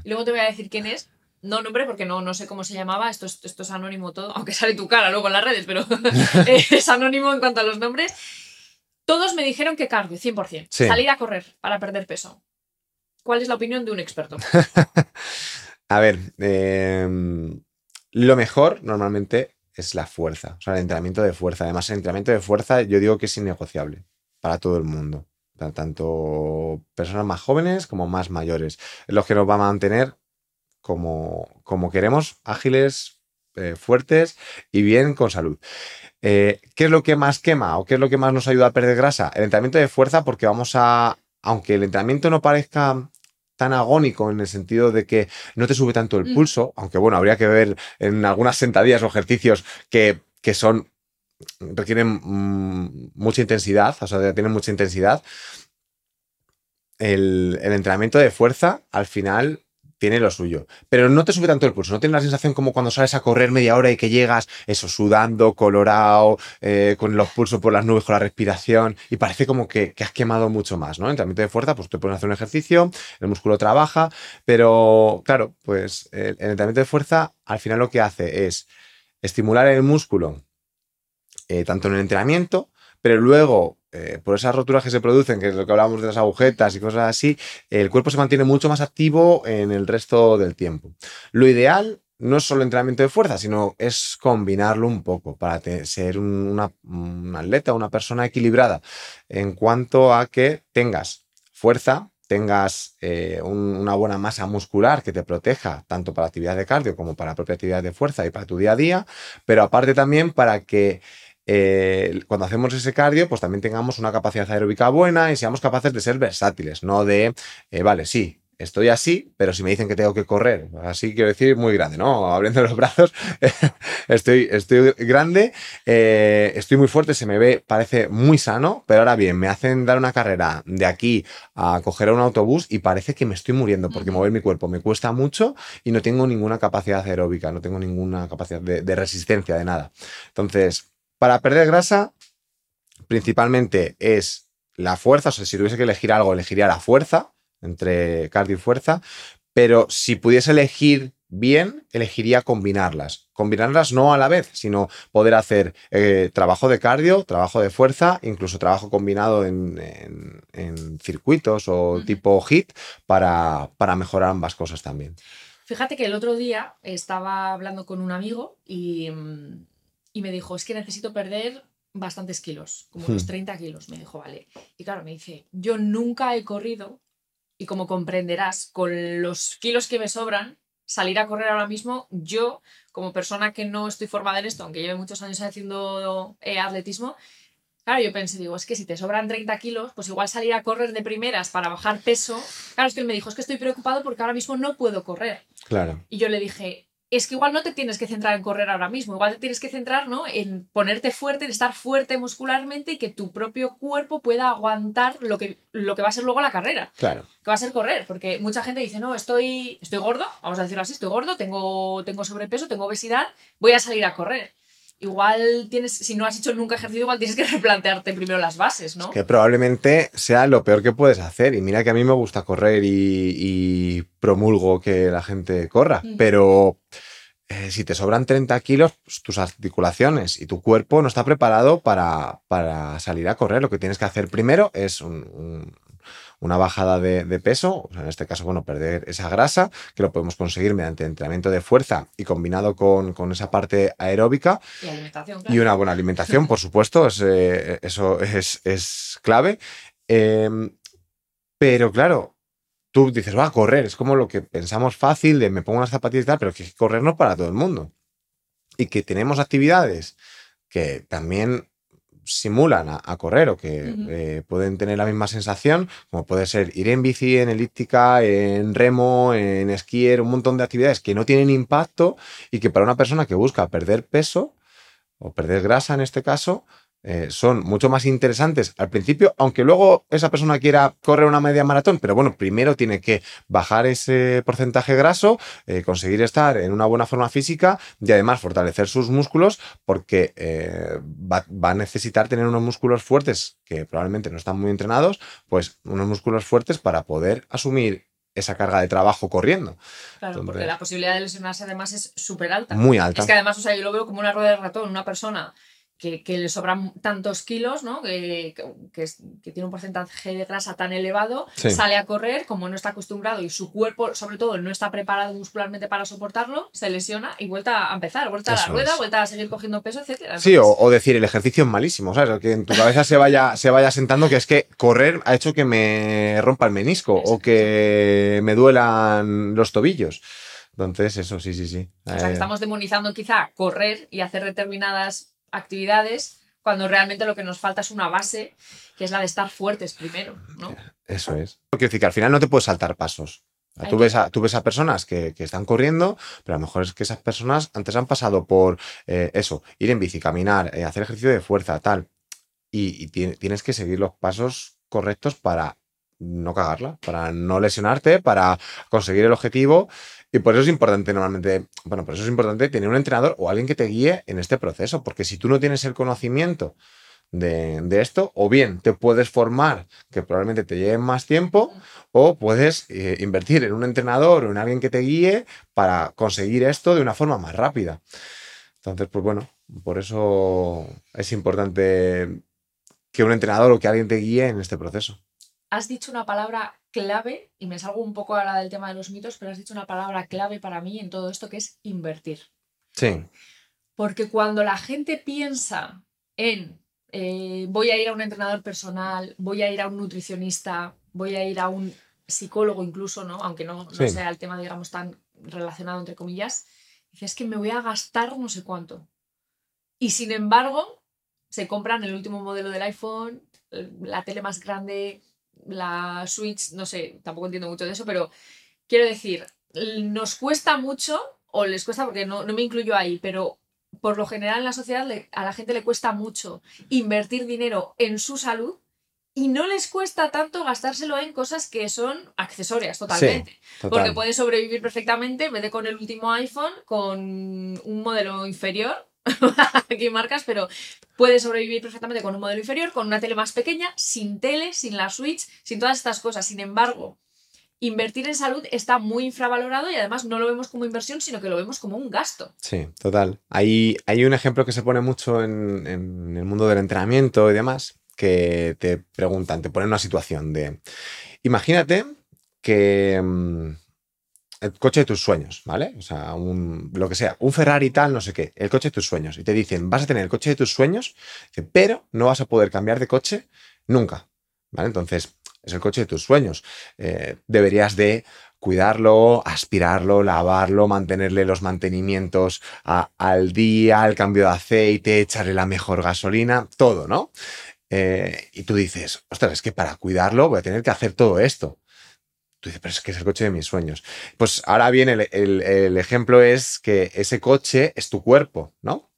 y luego te voy a decir quién es, no nombre porque no, no sé cómo se llamaba, esto es, esto es anónimo todo, aunque sale tu cara luego en las redes, pero [LAUGHS] [LAUGHS] es anónimo en cuanto a los nombres. Todos me dijeron que cardio, 100%. Sí. Salir a correr para perder peso. ¿Cuál es la opinión de un experto? [LAUGHS] A ver, em, lo mejor normalmente es la fuerza, o sea, el entrenamiento de fuerza. Además, el entrenamiento de fuerza yo digo que es innegociable para todo el mundo, Ta- tanto personas más jóvenes como más mayores. Es lo que nos va a mantener como, como queremos, ágiles, eh, fuertes y bien con salud. Eh, ¿Qué es lo que más quema o qué es lo que más nos ayuda a perder grasa? El entrenamiento de fuerza porque vamos a, aunque el entrenamiento no parezca tan agónico en el sentido de que no te sube tanto el Mm. pulso, aunque bueno, habría que ver en algunas sentadillas o ejercicios que, que son requieren mm, mucha intensidad, o sea, tienen mucha intensidad. El, entrenamiento de fuerza al final tiene lo suyo, pero no te sube tanto el pulso, no tienes la sensación como cuando sales a correr media hora y que llegas, eso, sudando, colorado, eh, con los pulsos por las nubes, con la respiración, y parece como que, has quemado mucho más, ¿no? El entrenamiento de fuerza, pues te pones a hacer un ejercicio, el músculo trabaja, pero claro, pues el entrenamiento de fuerza al final lo que hace es estimular el músculo, eh, tanto en el entrenamiento, pero luego, eh, por esas roturas que se producen, que es lo que hablábamos de las agujetas y cosas así, el cuerpo se mantiene mucho más activo en el resto del tiempo. Lo ideal no es solo entrenamiento de fuerza, sino es combinarlo un poco para ser un, una- un atleta, una persona equilibrada en cuanto a que tengas fuerza, tengas eh, un- una buena masa muscular que te proteja tanto para actividad de cardio como para propia actividad de fuerza y para tu día a día, pero aparte también para que eh, cuando hacemos ese cardio, pues también tengamos una capacidad aeróbica buena y seamos capaces de ser versátiles, no de, eh, vale, sí, estoy así, pero si me dicen que tengo que correr, así quiero decir muy grande, ¿no? [LAUGHS] Abriendo los brazos, [LAUGHS] estoy, estoy grande, eh, estoy muy fuerte, se me ve, parece muy sano, pero ahora bien, me hacen dar una carrera de aquí a coger un autobús y parece que me estoy muriendo porque mover mi cuerpo me cuesta mucho y no tengo ninguna capacidad aeróbica, no tengo ninguna capacidad de, de resistencia, de nada. Entonces, para perder grasa, principalmente es la fuerza, o sea, si tuviese que elegir algo, elegiría la fuerza, entre cardio y fuerza, pero si pudiese elegir bien, elegiría combinarlas. Combinarlas no a la vez, sino poder hacer eh, trabajo de cardio, trabajo de fuerza, incluso trabajo combinado en, en- en circuitos o tipo HIT para, para mejorar ambas cosas también. Fíjate que el otro día estaba hablando con un amigo y, mm, y me dijo, es que necesito perder bastantes kilos, como unos Hmm. 30 kilos. Me dijo, vale. Y claro, me dice, yo nunca he corrido y como comprenderás, con los kilos que me sobran, salir a correr ahora mismo, yo, como persona que no estoy formada en esto, aunque lleve muchos años haciendo eh, atletismo, Claro, yo pensé, digo, es que si te sobran 30 kilos, pues igual salir a correr de primeras para bajar peso. Claro, es que él me dijo, es que estoy preocupado porque ahora mismo no puedo correr. Claro. Y yo le dije, es que igual no te tienes que centrar en correr ahora mismo, igual te tienes que centrar ¿no? en ponerte fuerte, en estar fuerte muscularmente y que tu propio cuerpo pueda aguantar lo que, lo que va a ser luego la carrera, Claro. que va a ser correr. Porque mucha gente dice, no, estoy, estoy gordo, vamos a decirlo así, estoy gordo, tengo, tengo sobrepeso, tengo obesidad, voy a salir a correr. Igual tienes, si no has hecho nunca ejercicio, igual tienes que [LAUGHS] replantearte primero las bases, ¿no? Que probablemente sea lo peor que puedes hacer. Y mira que a mí me gusta correr y, y promulgo que la gente corra. Mm. Pero eh, si te sobran 30 kilos, pues, tus articulaciones y tu cuerpo no está preparado para, para salir a correr. Lo que tienes que hacer primero es un- un- una bajada de, de peso, en este caso, bueno, perder esa grasa, que lo podemos conseguir mediante entrenamiento de fuerza y combinado con, con esa parte aeróbica Y alimentación, y una buena alimentación, por supuesto, es, eh, eso es, es clave. Eh, pero claro, tú dices, va a correr, es como lo que pensamos fácil de me pongo unas zapatillas y tal, pero que correr no para todo el mundo. Y que tenemos actividades que también simulan a, correr o que eh, pueden tener la misma sensación, como puede ser ir en bici, en elíptica, en remo, en esquier, un montón de actividades que no tienen impacto y que para una persona que busca perder peso o perder grasa en este caso, eh, son mucho más interesantes al principio, aunque luego esa persona quiera correr una media maratón, pero bueno, primero tiene que bajar ese porcentaje graso, eh, conseguir estar en una buena forma física y además fortalecer sus músculos porque eh, va, va a necesitar tener unos músculos fuertes que probablemente no están muy entrenados, pues unos músculos fuertes para poder asumir esa carga de trabajo corriendo. Claro, porque la posibilidad de lesionarse además es súper alta. Muy alta. Es que además, o sea, yo lo veo como una rueda de ratón, una persona que, que le sobran tantos kilos, ¿no? Que, tiene un porcentaje de grasa tan elevado, Sí. sale a correr, como no está acostumbrado y su cuerpo, sobre todo, no está preparado muscularmente para soportarlo, se lesiona y vuelta a empezar, vuelta a la rueda, es. vuelta a seguir cogiendo peso, etcétera. Sí, o decir el ejercicio es malísimo, ¿sabes? Que en tu cabeza se vaya, se vaya sentando que es que correr ha hecho que me rompa el menisco o que me duelan los tobillos. Entonces, eso sí, sí, sí. o sea, que Eh, estamos demonizando quizá correr y hacer determinadas actividades cuando realmente lo que nos falta es una base, que es la de estar fuertes primero, ¿no? Eso es. Quiero decir que al final no te puedes saltar pasos. Tú ves, a, tú ves a personas que, que están corriendo, pero a lo mejor es que esas personas antes han pasado por eh, eso, ir en bici, caminar, eh, hacer ejercicio de fuerza, tal. Y, y ti- tienes que seguir los pasos correctos para no cagarla, para no lesionarte, para conseguir el objetivo. Y por eso es importante normalmente, bueno, por eso es importante tener un entrenador o alguien que te guíe en este proceso, porque si tú no tienes el conocimiento de, esto, o bien te puedes formar, que probablemente te lleve más tiempo, o puedes eh, invertir en un entrenador o en alguien que te guíe para conseguir esto de una forma más rápida. Entonces, pues bueno, por eso es importante que un entrenador o que alguien te guíe en este proceso. Has dicho una palabra clave, y me salgo un poco ahora del tema de los mitos, pero has dicho una palabra clave para mí en todo esto que es invertir. Sí, Porque cuando la gente piensa en eh, voy a ir a un entrenador personal, voy a ir a un nutricionista, voy a ir a un psicólogo incluso, ¿no? Aunque no, no Sí. sea el tema, digamos, tan relacionado entre comillas, dices que me voy a gastar no sé cuánto. Y sin embargo, se compran el último modelo del iPhone, la tele más grande, la Switch, no sé, tampoco entiendo mucho de eso, pero quiero decir, nos cuesta mucho, o les cuesta porque no, no me incluyo ahí, pero por lo general en la sociedad le- a la gente le cuesta mucho invertir dinero en su salud y no les cuesta tanto gastárselo en cosas que son accesorias totalmente. total. Porque puedes sobrevivir perfectamente, en vez de con el último iPhone, con un modelo inferior. [LAUGHS] Aquí marcas, pero puedes sobrevivir perfectamente con un modelo inferior, con una tele más pequeña, sin tele, sin la Switch, sin todas estas cosas. Sin embargo, invertir en salud está muy infravalorado y además no lo vemos como inversión, sino que lo vemos como un gasto. Sí, total. Hay, hay un ejemplo que se pone mucho en, en el mundo del entrenamiento y demás, que te preguntan, te ponen una situación de, imagínate que mm, el coche de tus sueños, ¿vale? O sea, un, lo que sea, un Ferrari tal, no sé qué, el coche de tus sueños. Y te dicen, vas a tener el coche de tus sueños, pero no vas a poder cambiar de coche nunca, ¿vale? Entonces, es el coche de tus sueños. Eh, deberías de cuidarlo, aspirarlo, lavarlo, mantenerle los mantenimientos al día, el cambio de aceite, echarle la mejor gasolina, todo, ¿no? Eh, y tú dices, ostras, es que para cuidarlo voy a tener que hacer todo esto. Tú dices, pero es que es el coche de mis sueños. Pues ahora bien, el, el- ejemplo es que ese coche es tu cuerpo, ¿no?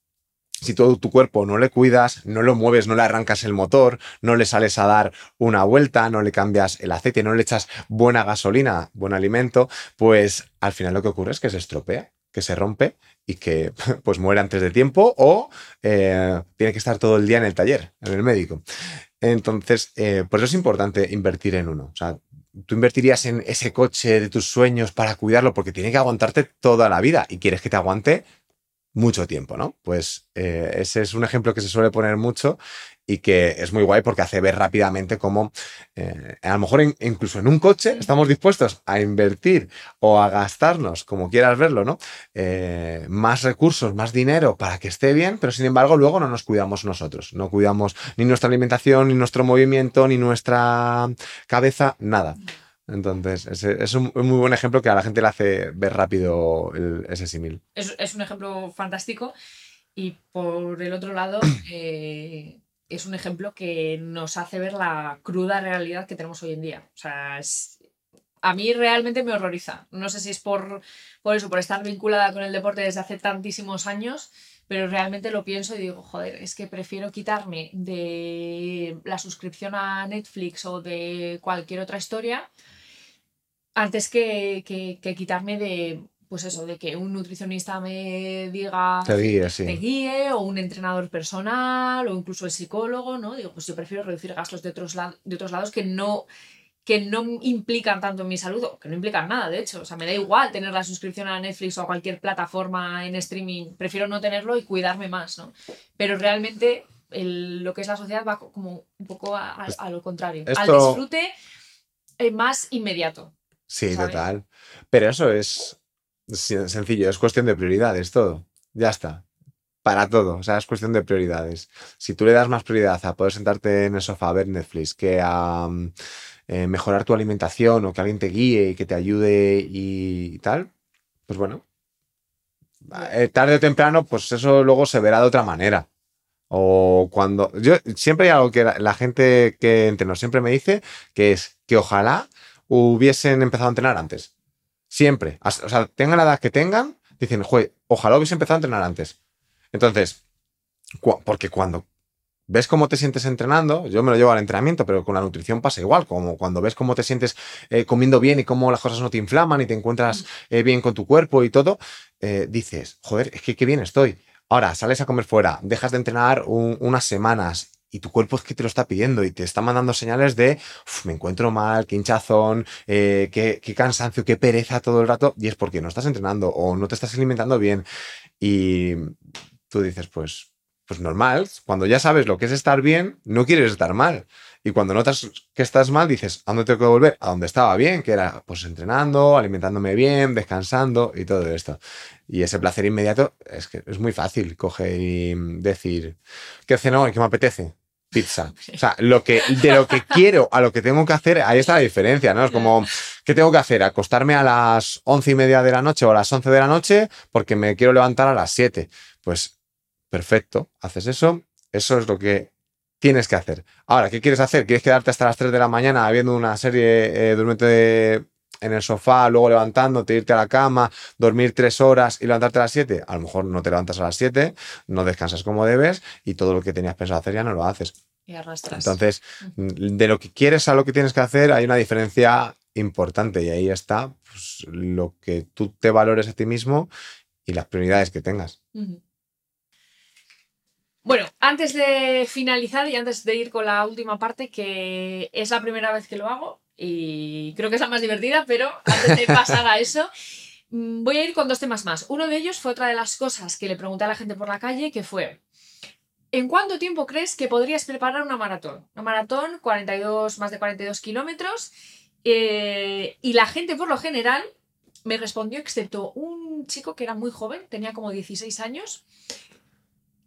Si todo tu cuerpo no le cuidas, no lo mueves, no le arrancas el motor, no le sales a dar una vuelta, no le cambias el aceite, no le echas buena gasolina, buen alimento, pues al final lo que ocurre es que se estropea, que se rompe y que [LAUGHS] pues muere antes de tiempo o eh, tiene que estar todo el día en el taller, en el médico. Entonces, eh, por eso es importante invertir en uno. O sea, tú invertirías en ese coche de tus sueños para cuidarlo porque tiene que aguantarte toda la vida y quieres que te aguante mucho tiempo, ¿no? Pues eh, ese es un ejemplo que se suele poner mucho y que es muy guay porque hace ver rápidamente cómo eh, a lo mejor in- incluso en un coche estamos dispuestos a invertir o a gastarnos, como quieras verlo, ¿no? Eh, más recursos, más dinero para que esté bien, pero sin embargo luego no nos cuidamos nosotros, no cuidamos ni nuestra alimentación, ni nuestro movimiento, ni nuestra cabeza, nada. Entonces, ese es un, un muy buen ejemplo que a la gente le hace ver rápido el- ese símil. Es, es un ejemplo fantástico. Y por el otro lado, [CLEARS THROAT] eh, es un ejemplo que nos hace ver la cruda realidad que tenemos hoy en día. O sea, a mí realmente me horroriza. No sé si es por, por eso, por estar vinculada con el deporte desde hace tantísimos años, pero realmente lo pienso y digo, joder, es que prefiero quitarme de la suscripción a Netflix o de cualquier otra historia antes que, que quitarme de pues eso, de que un nutricionista me diga, te guíe, sí. te guíe, o un entrenador personal, o incluso el psicólogo, ¿no? Digo, pues yo prefiero reducir gastos de otros, de otros lados que no, que no implican tanto en mi salud, o que no implican nada, de hecho. O sea, me da igual tener la suscripción a Netflix o a cualquier plataforma en streaming, prefiero no tenerlo y cuidarme más, ¿no? Pero realmente lo que es la sociedad va como un poco a, lo contrario, al disfrute eh, más inmediato. Sí, total. Pero eso es sencillo, es cuestión de prioridades todo. Ya está. Para todo, o sea, es cuestión de prioridades. Si tú le das más prioridad a poder sentarte en el sofá a ver Netflix que a mm, eh, mejorar tu alimentación o que alguien te guíe y que te ayude y, tal, pues bueno, eh, tarde o temprano, pues eso luego se verá de otra manera. O cuando. Yo siempre hay algo que la, gente que entreno siempre me dice, que es que ojalá hubiesen empezado a entrenar antes. Siempre. O sea, tengan la edad que tengan, dicen, joder, ojalá hubiese empezado a entrenar antes. Entonces, porque cuando ves cómo te sientes entrenando, yo me lo llevo al entrenamiento, pero con la nutrición pasa igual, como cuando ves cómo te sientes eh, comiendo bien y cómo las cosas no te inflaman y te encuentras eh, bien con tu cuerpo y todo, eh, dices, joder, es que qué bien estoy. Ahora, sales a comer fuera, dejas de entrenar unas semanas y tu cuerpo es que te lo está pidiendo y te está mandando señales de me encuentro mal, qué hinchazón, eh, qué, cansancio, qué pereza todo el rato, y es porque no estás entrenando o no te estás alimentando bien. Y tú dices, pues, pues normal, cuando ya sabes lo que es estar bien, no quieres estar mal. Y cuando notas que estás mal, dices, ¿a dónde tengo que volver? A donde estaba bien, que era pues entrenando, alimentándome bien, descansando y todo esto. Y ese placer inmediato es que es muy fácil coger y decir, ¿qué hace no? ¿Qué me apetece? Pizza. O sea, lo que, de lo que quiero a lo que tengo que hacer, ahí está la diferencia, ¿no? Es como, ¿qué tengo que hacer? Acostarme a las once y media de la noche o a las once de la noche porque me quiero levantar a las siete. Pues, perfecto, haces eso, eso es lo que tienes que hacer. Ahora, ¿qué quieres hacer? ¿Quieres quedarte hasta las 3 de la mañana viendo una serie, eh, durmiente en el sofá, luego levantándote, irte a la cama, dormir tres horas y levantarte a las 7? A lo mejor no te levantas a las 7, no descansas como debes y todo lo que tenías pensado hacer ya no lo haces. Y arrastras. Entonces, de lo que quieres a lo que tienes que hacer hay una diferencia importante y ahí está pues, lo que tú te valores a ti mismo y las prioridades que tengas. Bueno, antes de finalizar y antes de ir con la última parte, que es la primera vez que lo hago y creo que es la más divertida, pero antes de pasar a eso, mm, voy a ir con dos temas más. Uno de ellos fue otra de las cosas que le pregunté a la gente por la calle, que fue, ¿En cuánto tiempo crees que podrías preparar una maratón? Una maratón, 42, más de 42 kilómetros. Eh, y la gente, por lo general, me respondió, excepto un chico que era muy joven, tenía como 16 años,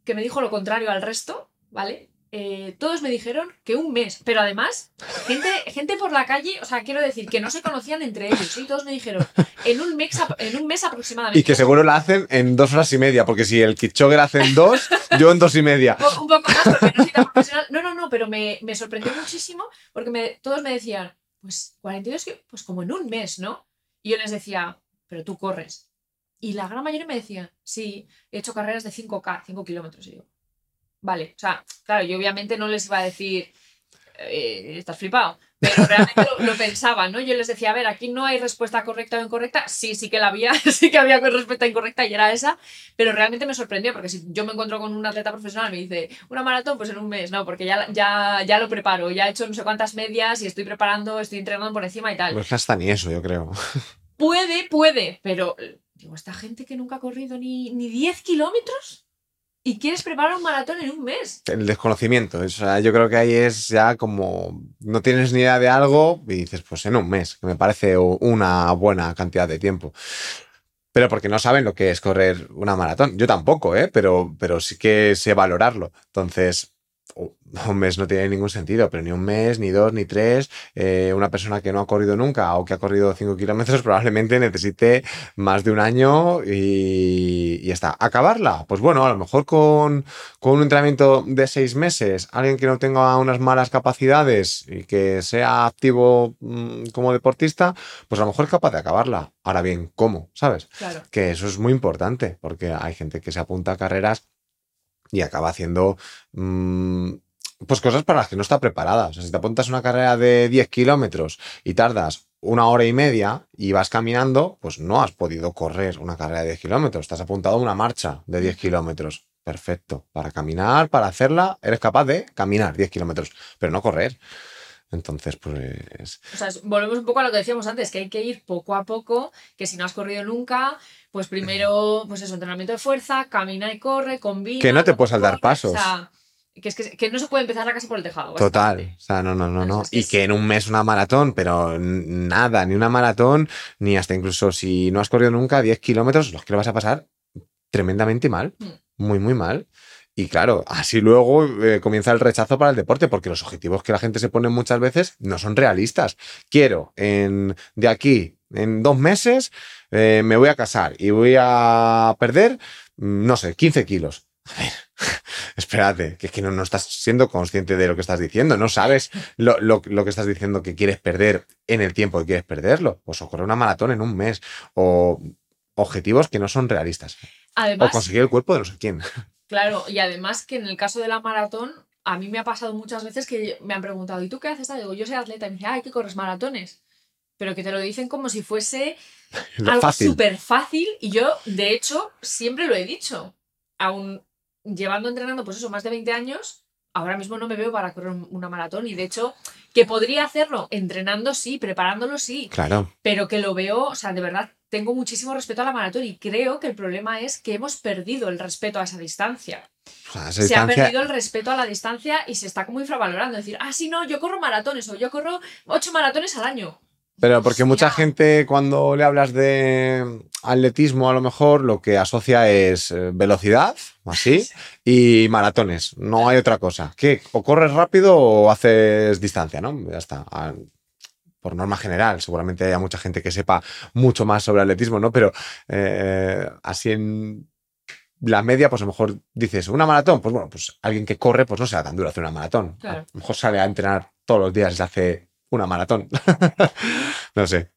que me dijo lo contrario al resto, ¿vale? Eh, todos me dijeron que un mes, pero además, gente, gente por la calle, o sea, quiero decir, que no se conocían entre ellos, y todos me dijeron, en un mes, en un mes aproximadamente. Y que seguro la hacen en dos horas y media, porque si el Kipchoge la hace en dos, yo en dos y media. Un poco más, porque no soy tan profesional. No, no, no, pero me, me sorprendió muchísimo, porque me, todos me decían, pues 42, pues como en un mes, ¿no? Y yo les decía, pero tú corres. Y la gran mayoría me decía, sí, he hecho carreras de 5K, 5 kilómetros. Y yo, Vale, o sea, claro, yo obviamente no les iba a decir, eh, estás flipado, pero realmente lo, pensaba, ¿no? Yo les decía, a ver, aquí no hay respuesta correcta o incorrecta. Sí, sí que la había, [LAUGHS] sí que había respuesta incorrecta y era esa, pero realmente me sorprendió porque si yo me encuentro con un atleta profesional y me dice, una maratón, pues en un mes, no, porque ya, ya, ya lo preparo, ya he hecho no sé cuántas medias y estoy preparando, estoy entrenando por encima y tal. Pues hasta ni eso, yo creo. Puede, puede, pero digo, esta gente que nunca ha corrido ni, ni 10 kilómetros y quieres preparar un maratón en un mes. El desconocimiento. O yo creo que ahí es ya como no tienes ni idea de algo y dices, pues en un mes, que me parece una buena cantidad de tiempo. Pero porque no saben lo que es correr una maratón. Yo tampoco, ¿eh? pero, pero sí que sé valorarlo. Entonces, [LAUGHS] un mes no tiene ningún sentido, pero ni un mes, ni dos, ni tres. Eh, una persona que no ha corrido nunca o que ha corrido cinco kilómetros [LAUGHS] probablemente necesite más de un año y, y está. ¿Acabarla? Pues bueno, a lo mejor con, con un entrenamiento de seis meses, alguien que no tenga unas malas capacidades y que sea activo mm, como deportista, pues a lo mejor es capaz de acabarla. Ahora bien, ¿cómo? ¿Sabes? Claro. Que eso es muy importante porque hay gente que se apunta a carreras y acaba haciendo mm, pues cosas para las que no está preparada. O sea, si te apuntas una carrera de 10 kilómetros y tardas una hora y media y vas caminando, pues no has podido correr una carrera de 10 kilómetros. Estás apuntado a una marcha de 10 kilómetros. Perfecto. Para caminar, para hacerla, eres capaz de caminar 10 kilómetros, pero no correr. Entonces, pues. O sea, volvemos un poco a lo que decíamos antes, que hay que ir poco a poco, que si no has corrido nunca, pues primero, pues eso, entrenamiento de fuerza, camina y corre, combina. Que no te puedes saltar pasos. O sea, que es que, que no se puede empezar la casa por el tejado. Total, o sea, no, no, no, no. Y que en un mes una maratón, pero nada, ni una maratón, ni hasta incluso si no has corrido nunca 10 kilómetros, los que lo vas a pasar tremendamente mal, Mm. muy, muy mal. Y claro, así luego eh, comienza el rechazo para el deporte, porque los objetivos que la gente se pone muchas veces no son realistas. Quiero en, de aquí, en dos meses, eh, me voy a casar y voy a perder, mm, no sé, 15 kilos. A ver, [LAUGHS] espérate, que es que no, no estás siendo consciente de lo que estás diciendo, no sabes lo, lo- lo que estás diciendo que quieres perder en el tiempo que quieres perderlo. Pues o correr una maratón en un mes, o objetivos que no son realistas, o Además, conseguir el cuerpo de no sé quién. [LAUGHS] Claro, y además que en el caso de la maratón, a mí me ha pasado muchas veces que me han preguntado, ¿y tú qué haces? Ah, Digo, yo soy atleta. Y me dicen, ay, que corres maratones. Pero que te lo dicen como si fuese [LAUGHS] algo súper fácil. Y yo, de hecho, siempre lo he dicho. Aún llevando entrenando, pues eso, más de 20 años, ahora mismo no me veo para correr un- una maratón. Y de hecho, que podría hacerlo entrenando, sí, preparándolo, sí. Claro, pero que lo veo, o sea, de verdad, tengo muchísimo respeto a la maratón y creo que el problema es que hemos perdido el respeto a esa distancia. o sea, esa Se ha perdido el respeto a la distancia y se está como infravalorando. Decir, ah, sí, no, yo corro maratones o yo corro ocho maratones al año. Pero porque mucha gente cuando le hablas de atletismo a lo mejor lo que asocia es eh, velocidad, así, y maratones. No hay otra cosa. Que o corres rápido o haces distancia, ¿no? Ya está. Ah, Por norma general, seguramente haya mucha gente que sepa mucho más sobre atletismo, ¿no? Pero eh, así en la media, pues a lo mejor dices, una maratón, pues bueno, pues alguien que corre, pues no será tan duro hacer una maratón. Claro. A lo mejor sale a entrenar todos los días se hace una maratón. [LAUGHS] no sé.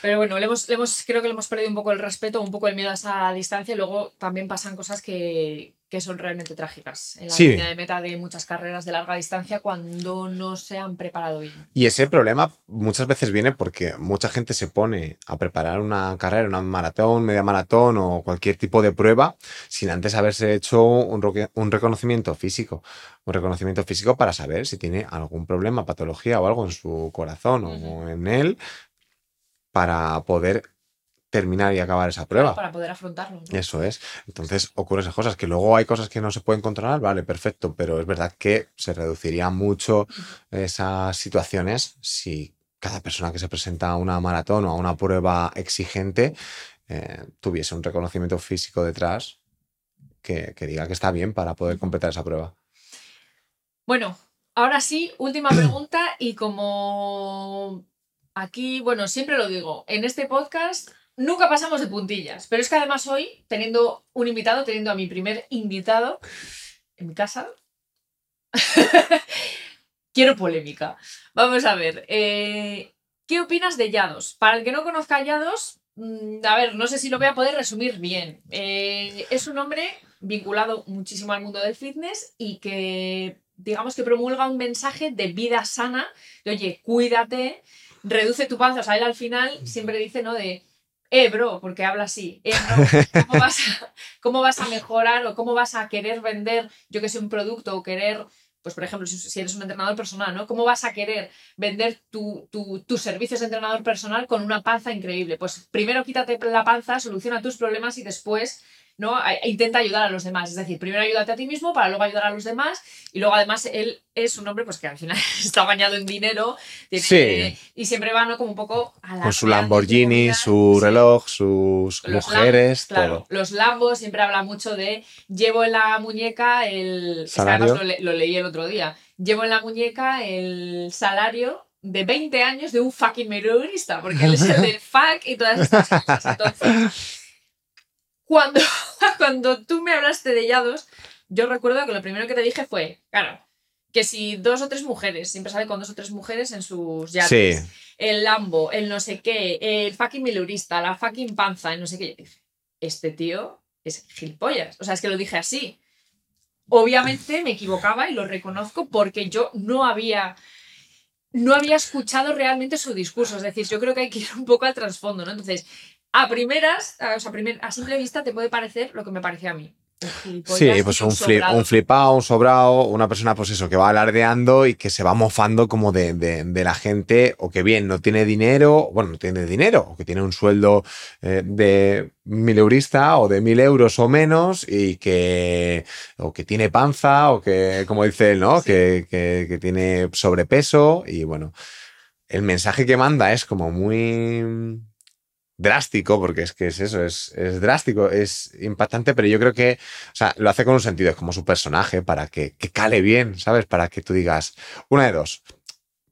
Pero bueno, le hemos, le hemos- creo que le hemos perdido un poco el respeto, un poco el miedo a esa distancia y luego también pasan cosas que, que son realmente trágicas en la Sí. línea de meta de muchas carreras de larga distancia cuando no se han preparado bien. Y ese problema muchas veces viene porque mucha gente se pone a preparar una carrera, una maratón, media maratón o cualquier tipo de prueba sin antes haberse hecho un, un reconocimiento físico. Un reconocimiento físico para saber si tiene algún problema, patología o algo en su corazón o en él para poder terminar y acabar esa prueba. Para poder afrontarlo. ¿no? Eso es. Entonces ocurren esas cosas, que luego hay cosas que no se pueden controlar, vale, perfecto, pero es verdad que se reduciría mucho esas situaciones si cada persona que se presenta a una maratón o a una prueba exigente eh, tuviese un reconocimiento físico detrás que, que diga que está bien para poder completar esa prueba. Bueno, ahora sí, última [CLEARS THROAT] pregunta y como aquí, bueno, siempre lo digo, en este podcast nunca pasamos de puntillas, pero es que además hoy, teniendo un invitado, teniendo a mi primer invitado en mi casa, [LAUGHS] quiero polémica. Vamos a ver, eh, ¿qué opinas de Yados? Para el que no conozca a Yados, mm, a ver, no sé si lo voy a poder resumir bien. Eh, es un hombre vinculado muchísimo al mundo del fitness y que, digamos que promulga un mensaje de vida sana, de oye, cuídate, reduce tu panza. O sea, él al final siempre dice, ¿no? De, eh, bro, porque habla así, eh, bro, ¿cómo vas, a, ¿cómo vas a mejorar o cómo vas a querer vender, yo que sé, un producto o querer pues por ejemplo, si, eres un entrenador personal, ¿no? ¿Cómo vas a querer vender tu- tu- tus servicios de entrenador personal con una panza increíble? Pues primero quítate la panza, soluciona tus problemas y después ¿no? Intenta ayudar a los demás. Es decir, primero ayúdate a ti mismo para luego ayudar a los demás. Y luego, además, él es un hombre pues, que al final [LAUGHS] está bañado en dinero. sí. Y siempre va ¿no? como un poco a la. Con su Lamborghini, su reloj, sus mujeres, todo. Los Lambos siempre habla mucho de. Llevo en la muñeca el. Salario. lo, leí el otro día. Llevo en la muñeca el salario de 20 años de un fucking minorista, porque él es el del [LAUGHS] fuck y todas estas cosas. Entonces, cuando, [LAUGHS] cuando tú me hablaste de Yados, yo recuerdo que lo primero que te dije fue, claro, que si dos o tres mujeres, siempre sale con dos o tres mujeres en sus yates, el Lambo, el no sé qué, el fucking milurista, la fucking panza, el no sé qué, yo dije, este tío es gilipollas. O sea, es que lo dije así. Obviamente me equivocaba y lo reconozco porque yo no había no había escuchado realmente su discurso. Es decir, yo creo que hay que ir un poco al trasfondo, ¿no? Entonces, a primeras, o sea, a simple vista te puede parecer lo que me parecía a mí. Sí, pues un, flip, un flipado, un sobrado, una persona, pues eso, que va alardeando y que se va mofando como de, de, la gente, o que bien no tiene dinero, bueno, no tiene dinero, o que tiene un sueldo eh, de mil eurista o de mil euros o menos, y que, o que tiene panza, o que, como dice él, ¿no? Que, que, que tiene sobrepeso, y bueno, el mensaje que manda es como muy drástico, porque es que es eso, es, es, drástico, es impactante, pero yo creo que, o sea, lo hace con un sentido, es como su personaje, para que, que cale bien, ¿sabes? Para que tú digas, una de dos,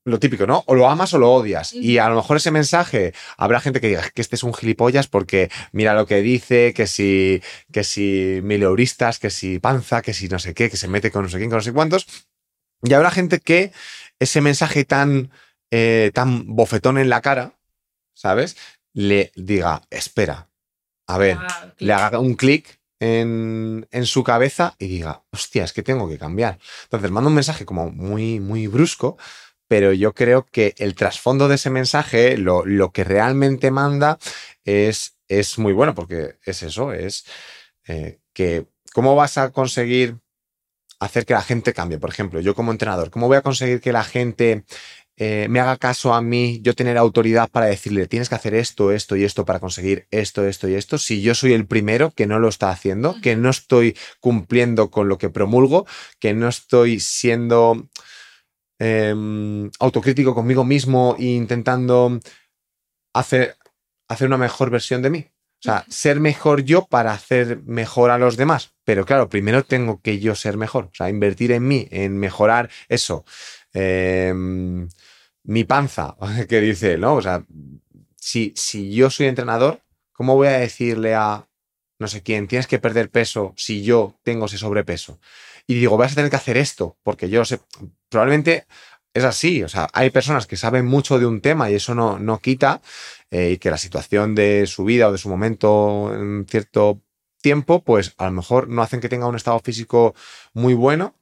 lo típico, ¿no? O lo amas o lo odias. Y a lo mejor ese mensaje habrá gente que diga que este es un gilipollas porque mira lo que dice, que si, que si mil euristas, que si panza, que si no sé qué, que se mete con no sé quién, con no sé cuántos. Y habrá gente que ese mensaje tan, eh, tan bofetón en la cara, ¿sabes? Le diga, espera, a ver, ah, le haga un clic en, en, su cabeza y diga, hostia, es que tengo que cambiar. Entonces manda un mensaje como muy, muy brusco, pero yo creo que el trasfondo de ese mensaje, lo, lo que realmente manda, es, es, muy bueno, porque es eso, es eh, que cómo vas a conseguir hacer que la gente cambie. Por ejemplo, yo como entrenador, ¿cómo voy a conseguir que la gente eh, me haga caso a mí, yo tener autoridad para decirle, tienes que hacer esto, esto y esto para conseguir esto, esto y esto, si yo soy el primero que no lo está haciendo, que no estoy cumpliendo con lo que promulgo, que no estoy siendo em, autocrítico conmigo mismo e intentando hacer, hacer una mejor versión de mí. O sea, ser mejor yo para hacer mejor a los demás. Pero claro, primero tengo que yo ser mejor. O sea, invertir en mí, en mejorar eso. Eh, mi panza, [LAUGHS] que dice, ¿no? O sea, si, si yo soy entrenador, ¿cómo voy a decirle a no sé quién, tienes que perder peso si yo tengo ese sobrepeso? Y digo, vas a tener que hacer esto, porque yo sé, probablemente es así, o sea, hay personas que saben mucho de un tema y eso no, no quita eh, y que la situación de su vida o de su momento en cierto tiempo, pues a lo mejor no hacen que tenga un estado físico muy bueno,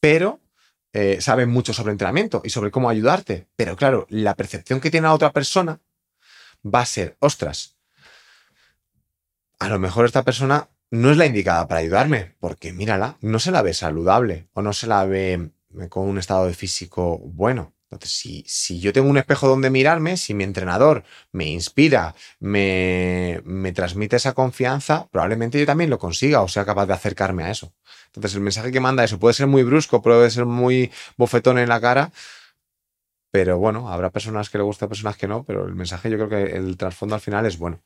pero eh, saben mucho sobre entrenamiento y sobre cómo ayudarte. Pero claro, la percepción que tiene la otra persona va a ser, ostras, a lo mejor esta persona no es la indicada para ayudarme, porque mírala, no se la ve saludable o no se la ve con un estado de físico bueno. Entonces, si, si yo tengo un espejo donde mirarme, si mi entrenador me inspira, me, me transmite esa confianza, probablemente yo también lo consiga o sea capaz de acercarme a eso. Entonces, el mensaje que manda eso puede ser muy brusco, puede ser muy bofetón en la cara, pero bueno, habrá personas que le gusta, personas que no, pero el mensaje yo creo que el trasfondo al final es bueno.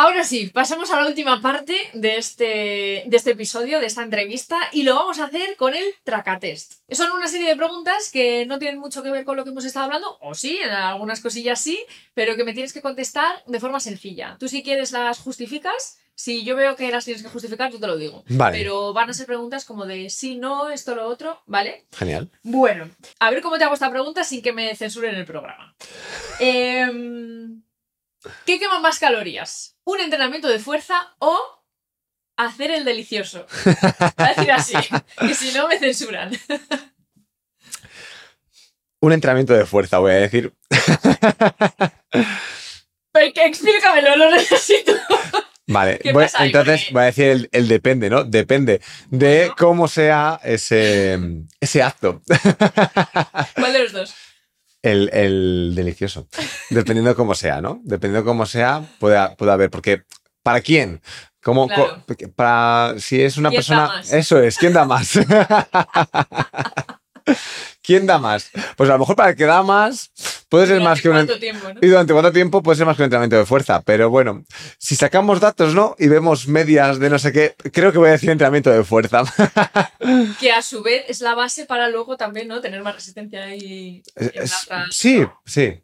Ahora sí, pasamos a la última parte de este, de este episodio, de esta entrevista, y lo vamos a hacer con el Tracatest. Son una serie de preguntas que no tienen mucho que ver con lo que hemos estado hablando, o sí, en algunas cosillas sí, pero que me tienes que contestar de forma sencilla. Tú si quieres las justificas, si yo veo que las tienes que justificar, yo te lo digo. Vale. Pero van a ser preguntas como de sí, no, esto, lo otro, ¿vale? Genial. Bueno, a ver cómo te hago esta pregunta sin que me censuren el programa. [LAUGHS] Eh, ¿Qué quema más calorías? ¿Un entrenamiento de fuerza o hacer el delicioso? a decir así, [LAUGHS] que si no me censuran. Un entrenamiento de fuerza, voy a decir. [LAUGHS] Pero que explícamelo, lo necesito. Vale, entonces voy a decir el, depende, ¿no? Depende de cómo sea ese, ese acto. ¿Cuál de los dos? El, delicioso. Dependiendo cómo sea, ¿no? Dependiendo cómo sea, puede, puede haber. Porque ¿Para quién? Como, Claro. para si es una ¿Quién da persona. más? Eso es, ¿quién da más? [LAUGHS] ¿Quién da más? Pues a lo mejor para el que da más, puede ser más que un. ¿Cuánto tiempo, no? Y durante cuánto tiempo puede ser más que un entrenamiento de fuerza. Pero bueno, si sacamos datos, ¿no? Y vemos medias de no sé qué, creo que voy a decir entrenamiento de fuerza. Que a su vez es la base para luego también, ¿no? Tener más resistencia y. Sí, sí.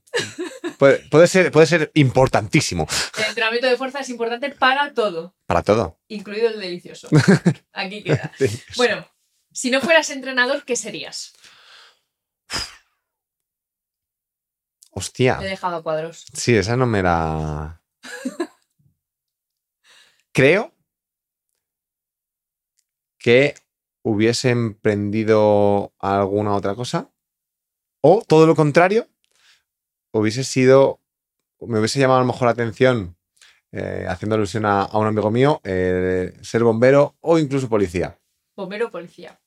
Puede, puede ser, puede ser importantísimo El entrenamiento de fuerza es importante para todo, para todo. incluido el delicioso. [LAUGHS] Aquí queda. Bueno, si no fueras entrenador, ¿qué serías? Hostia. Te he dejado cuadros. Sí, esa no me la. Creo que hubiese emprendido alguna otra cosa. O todo lo contrario, hubiese sido. Me hubiese llamado a lo mejor la atención, eh, haciendo alusión a, a un amigo mío, eh, ser bombero o incluso policía. Bombero o policía.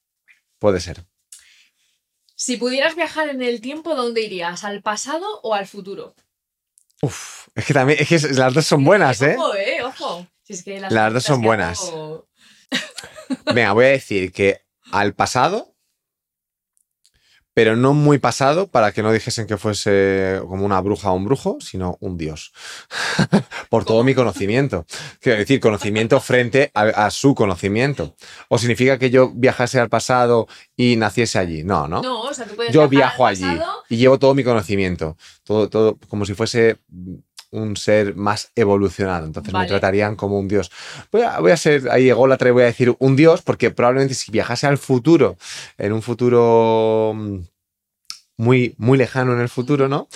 Puede ser. Si pudieras viajar en el tiempo, ¿dónde irías? ¿Al pasado o al futuro? Uf, es que también, es que las dos son buenas, ¿eh? Ojo, eh, ojo. Si es que las, Las dos son buenas. hago- Venga, voy a decir que al pasado, pero no muy pasado para que no dijesen que fuese como una bruja o un brujo, sino un dios. [LAUGHS] Por todo mi conocimiento. Quiero decir, conocimiento frente a, a su conocimiento. ¿O significa que yo viajase al pasado y naciese allí? No, ¿no? No, o sea, tú puedes yo viajo al allí y llevo todo mi conocimiento. Todo, todo, como si fuese un ser más evolucionado. Entonces Vale. me tratarían como un dios. Voy a, voy a ser ahí ególatra y voy a decir un dios, porque probablemente si viajase al futuro, en un futuro mm, muy, muy lejano en el futuro, ¿no?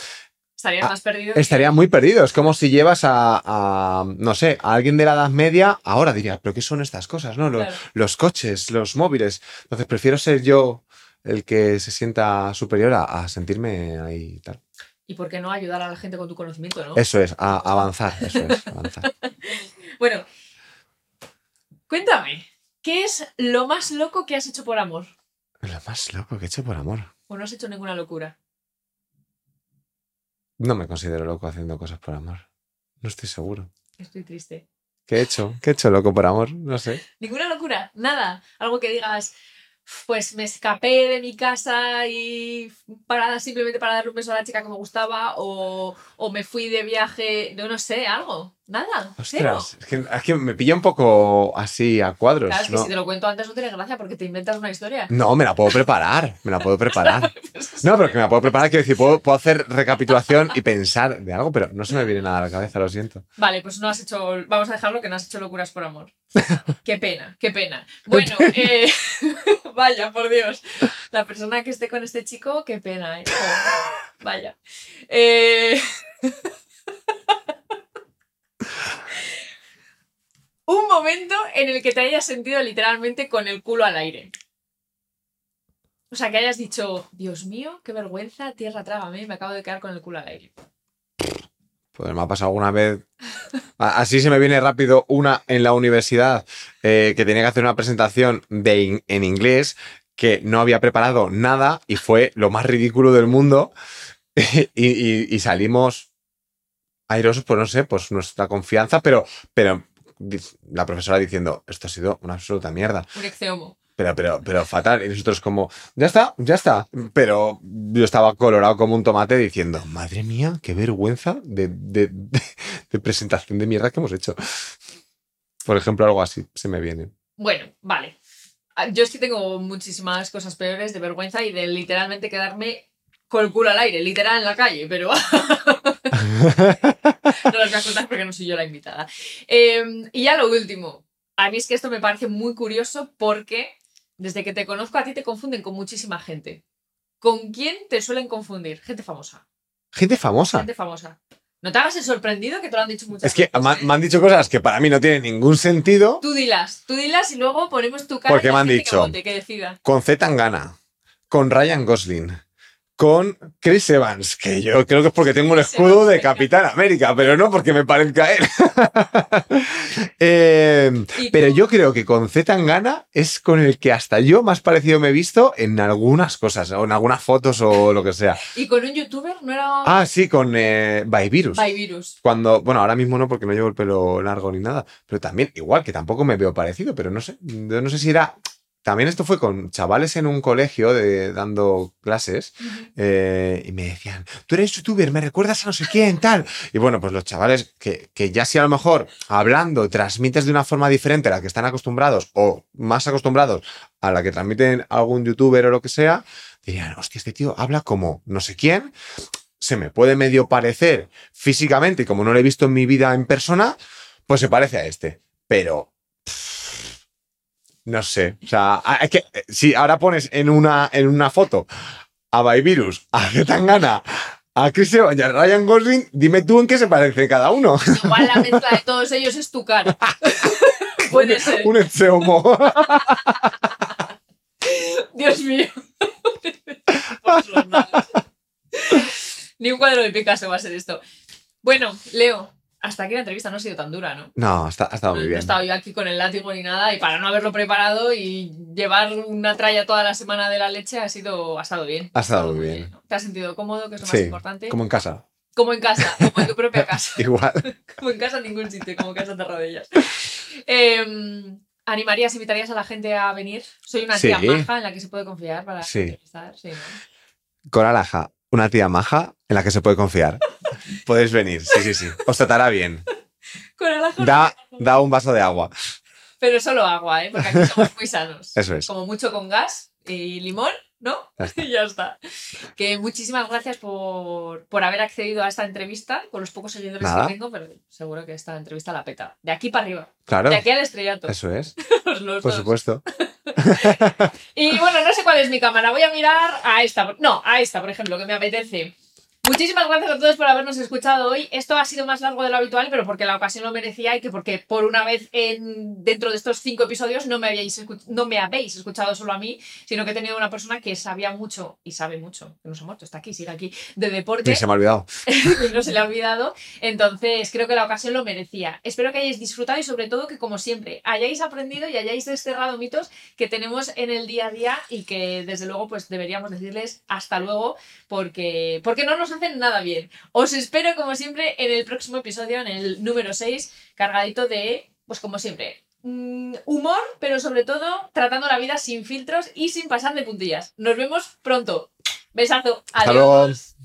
Estarías Ah, más perdido. que- Estaría muy perdido. Es como si llevas a, a, no sé, a alguien de la Edad Media, ahora diría, pero ¿qué son estas cosas? ¿no? Los, Claro. los coches, los móviles. Entonces prefiero ser yo el que se sienta superior a, a sentirme ahí y tal. ¿Y por qué no ayudar a la gente con tu conocimiento, no? Eso es, a avanzar, eso es, avanzar. [LAUGHS] Bueno, cuéntame, ¿qué es lo más loco que has hecho por amor? Lo más loco que he hecho por amor. ¿O no has hecho ninguna locura? No me considero loco haciendo cosas por amor. No estoy seguro. Estoy triste. ¿Qué he hecho? ¿Qué he hecho loco por amor? No sé. ¿Ninguna locura? Nada. Algo que digas, pues me escapé de mi casa y para, simplemente para darle un beso a la chica que me gustaba o, o me fui de viaje, no, no sé, algo. Nada. Ostras, es que, es que me pilla un poco así a cuadros. Claro, es que ¿no? si te lo cuento antes no tiene gracia porque te inventas una historia. No, me la puedo preparar, me la puedo [LAUGHS] preparar. No, pero que me la puedo preparar, quiero decir, puedo, puedo hacer recapitulación y pensar de algo, pero no se me viene nada a la cabeza, lo siento. Vale, pues no has hecho. Vamos a dejarlo que no has hecho locuras por amor. [LAUGHS] Qué pena, qué pena. Bueno, eh, [LAUGHS] vaya, por Dios. La persona que esté con este chico, qué pena, ¿eh? Vaya. Eh, Un momento en el que te hayas sentido literalmente con el culo al aire. O sea, que hayas dicho, Dios mío, qué vergüenza, tierra trágame, me acabo de quedar con el culo al aire. Pues me ha pasado alguna vez. Así se me viene rápido una en la universidad eh, que tenía que hacer una presentación de en inglés que no había preparado nada y fue lo más ridículo del mundo. [LAUGHS] y, y- y salimos airosos, pues no sé, pues nuestra confianza, pero, pero la profesora diciendo, esto ha sido una absoluta mierda. Un exceomo. Pero, pero, pero fatal. Y nosotros como, ya está, ya está. Pero yo estaba colorado como un tomate diciendo, madre mía, qué vergüenza de, de- de- [LAUGHS] de presentación de mierda que hemos hecho. Por ejemplo, algo así se me viene. Bueno, vale. Ah, Yo es que tengo muchísimas cosas peores de vergüenza y de literalmente quedarme con el culo al aire, literal en la calle, pero [LAUGHS] [LAUGHS] no las voy a contar porque no soy yo la invitada. Eh, y ya lo último. A mí es que esto me parece muy curioso porque desde que te conozco a ti te confunden con muchísima gente. ¿Con quién te suelen confundir? Gente famosa. Gente famosa. Gente famosa. No te hagas el sorprendido que te lo han dicho muchas Es que veces, me, han- dicho cosas que para mí no tienen ningún sentido. Tú dilas, tú dilas y luego ponemos tu cara Porque me han que dicho. vote, que decida. Con Z Tangana, con Ryan Gosling, con Chris Evans, que yo creo que es porque tengo un escudo de Capitán América, pero no porque me parezca él. [LAUGHS] Eh, Y pero yo creo que con Z Tangana es con el que hasta yo más parecido me he visto en algunas cosas, o en algunas fotos o lo que sea. Y con un youtuber no era Ah, sí, con eh, By Virus. by virus. Cuando, bueno, ahora mismo no porque no llevo el pelo largo ni nada, pero también, igual que tampoco me veo parecido, pero no sé, yo no sé si era... También esto fue con chavales en un colegio de, dando clases eh, y me decían, tú eres youtuber, me recuerdas a no sé quién, tal. Y bueno, pues los chavales que, que ya si a lo mejor hablando transmites de una forma diferente a la que están acostumbrados o más acostumbrados a la que transmiten algún youtuber o lo que sea, dirían, hostia, este tío habla como no sé quién, se me puede medio parecer físicamente y como no lo he visto en mi vida en persona, pues se parece a este. Pero... pff, No sé, o sea, es que eh, si ahora pones en una, en una foto a Virus, a Zetangana, a Chris Evans y a Ryan Gosling, dime tú en qué se parece cada uno. Igual la mezcla de todos ellos es tu cara. [LAUGHS] Puede ser. Un exeomo. [LAUGHS] Dios mío. Ni un cuadro de Picasso va a ser esto. Bueno, Leo, hasta aquí la entrevista no ha sido tan dura, ¿no? No, ha estado No muy he bien. estado yo aquí con el látigo ni nada y para no haberlo preparado y llevar una tralla toda la semana de la leche ha sido ha estado bien. Ha estado muy bien. ¿Te has sentido cómodo, que es lo más importante? como en casa. Como en casa, como en tu propia [LAUGHS] casa. Igual. [LAUGHS] Como en casa en ningún sitio, como casa de rodillas. Eh, ¿Animarías, invitarías a la gente a venir? Soy una tía maja en la que se puede confiar para Sí. entrevistar. Sí, ¿no? Coralaja, una tía maja en la que se puede confiar. Podéis venir, sí, sí, sí. Os tratará bien. Con el ajo- Da, da un vaso de agua. Pero solo agua, ¿eh? Porque aquí somos muy sanos. [LAUGHS] Eso es. Como mucho con gas y limón, ¿no? [LAUGHS] Y ya está. Que muchísimas gracias por, por haber accedido a esta entrevista con los pocos seguidores Nada. que tengo, pero seguro que esta entrevista la peta. De aquí para arriba. Claro. De aquí al estrellato. Eso es. [LAUGHS] Los Por dos. supuesto. Y bueno, no sé cuál es mi cámara. Voy a mirar a esta. No, a esta, por ejemplo, que me apetece. Muchísimas gracias a todos por habernos escuchado hoy. Esto ha sido más largo de lo habitual, pero porque la ocasión lo merecía y que porque por una vez en, dentro de estos cinco episodios no me, escu- no me habéis escuchado solo a mí, sino que he tenido una persona que sabía mucho y sabe mucho, que no se ha muerto, está aquí, sigue aquí, de deporte Ni se me ha olvidado. [LAUGHS] y no se le ha olvidado. Entonces, creo que la ocasión lo merecía. Espero que hayáis disfrutado y sobre todo que, como siempre, hayáis aprendido y hayáis desterrado mitos que tenemos en el día a día y que, desde luego, pues deberíamos decirles hasta luego porque, porque no nos hacen nada bien. Os espero, como siempre, en el próximo episodio, en el número 6, cargadito de, pues como siempre, mm, humor, pero sobre todo tratando la vida sin filtros y sin pasar de puntillas. Nos vemos pronto. Besazo. Adiós.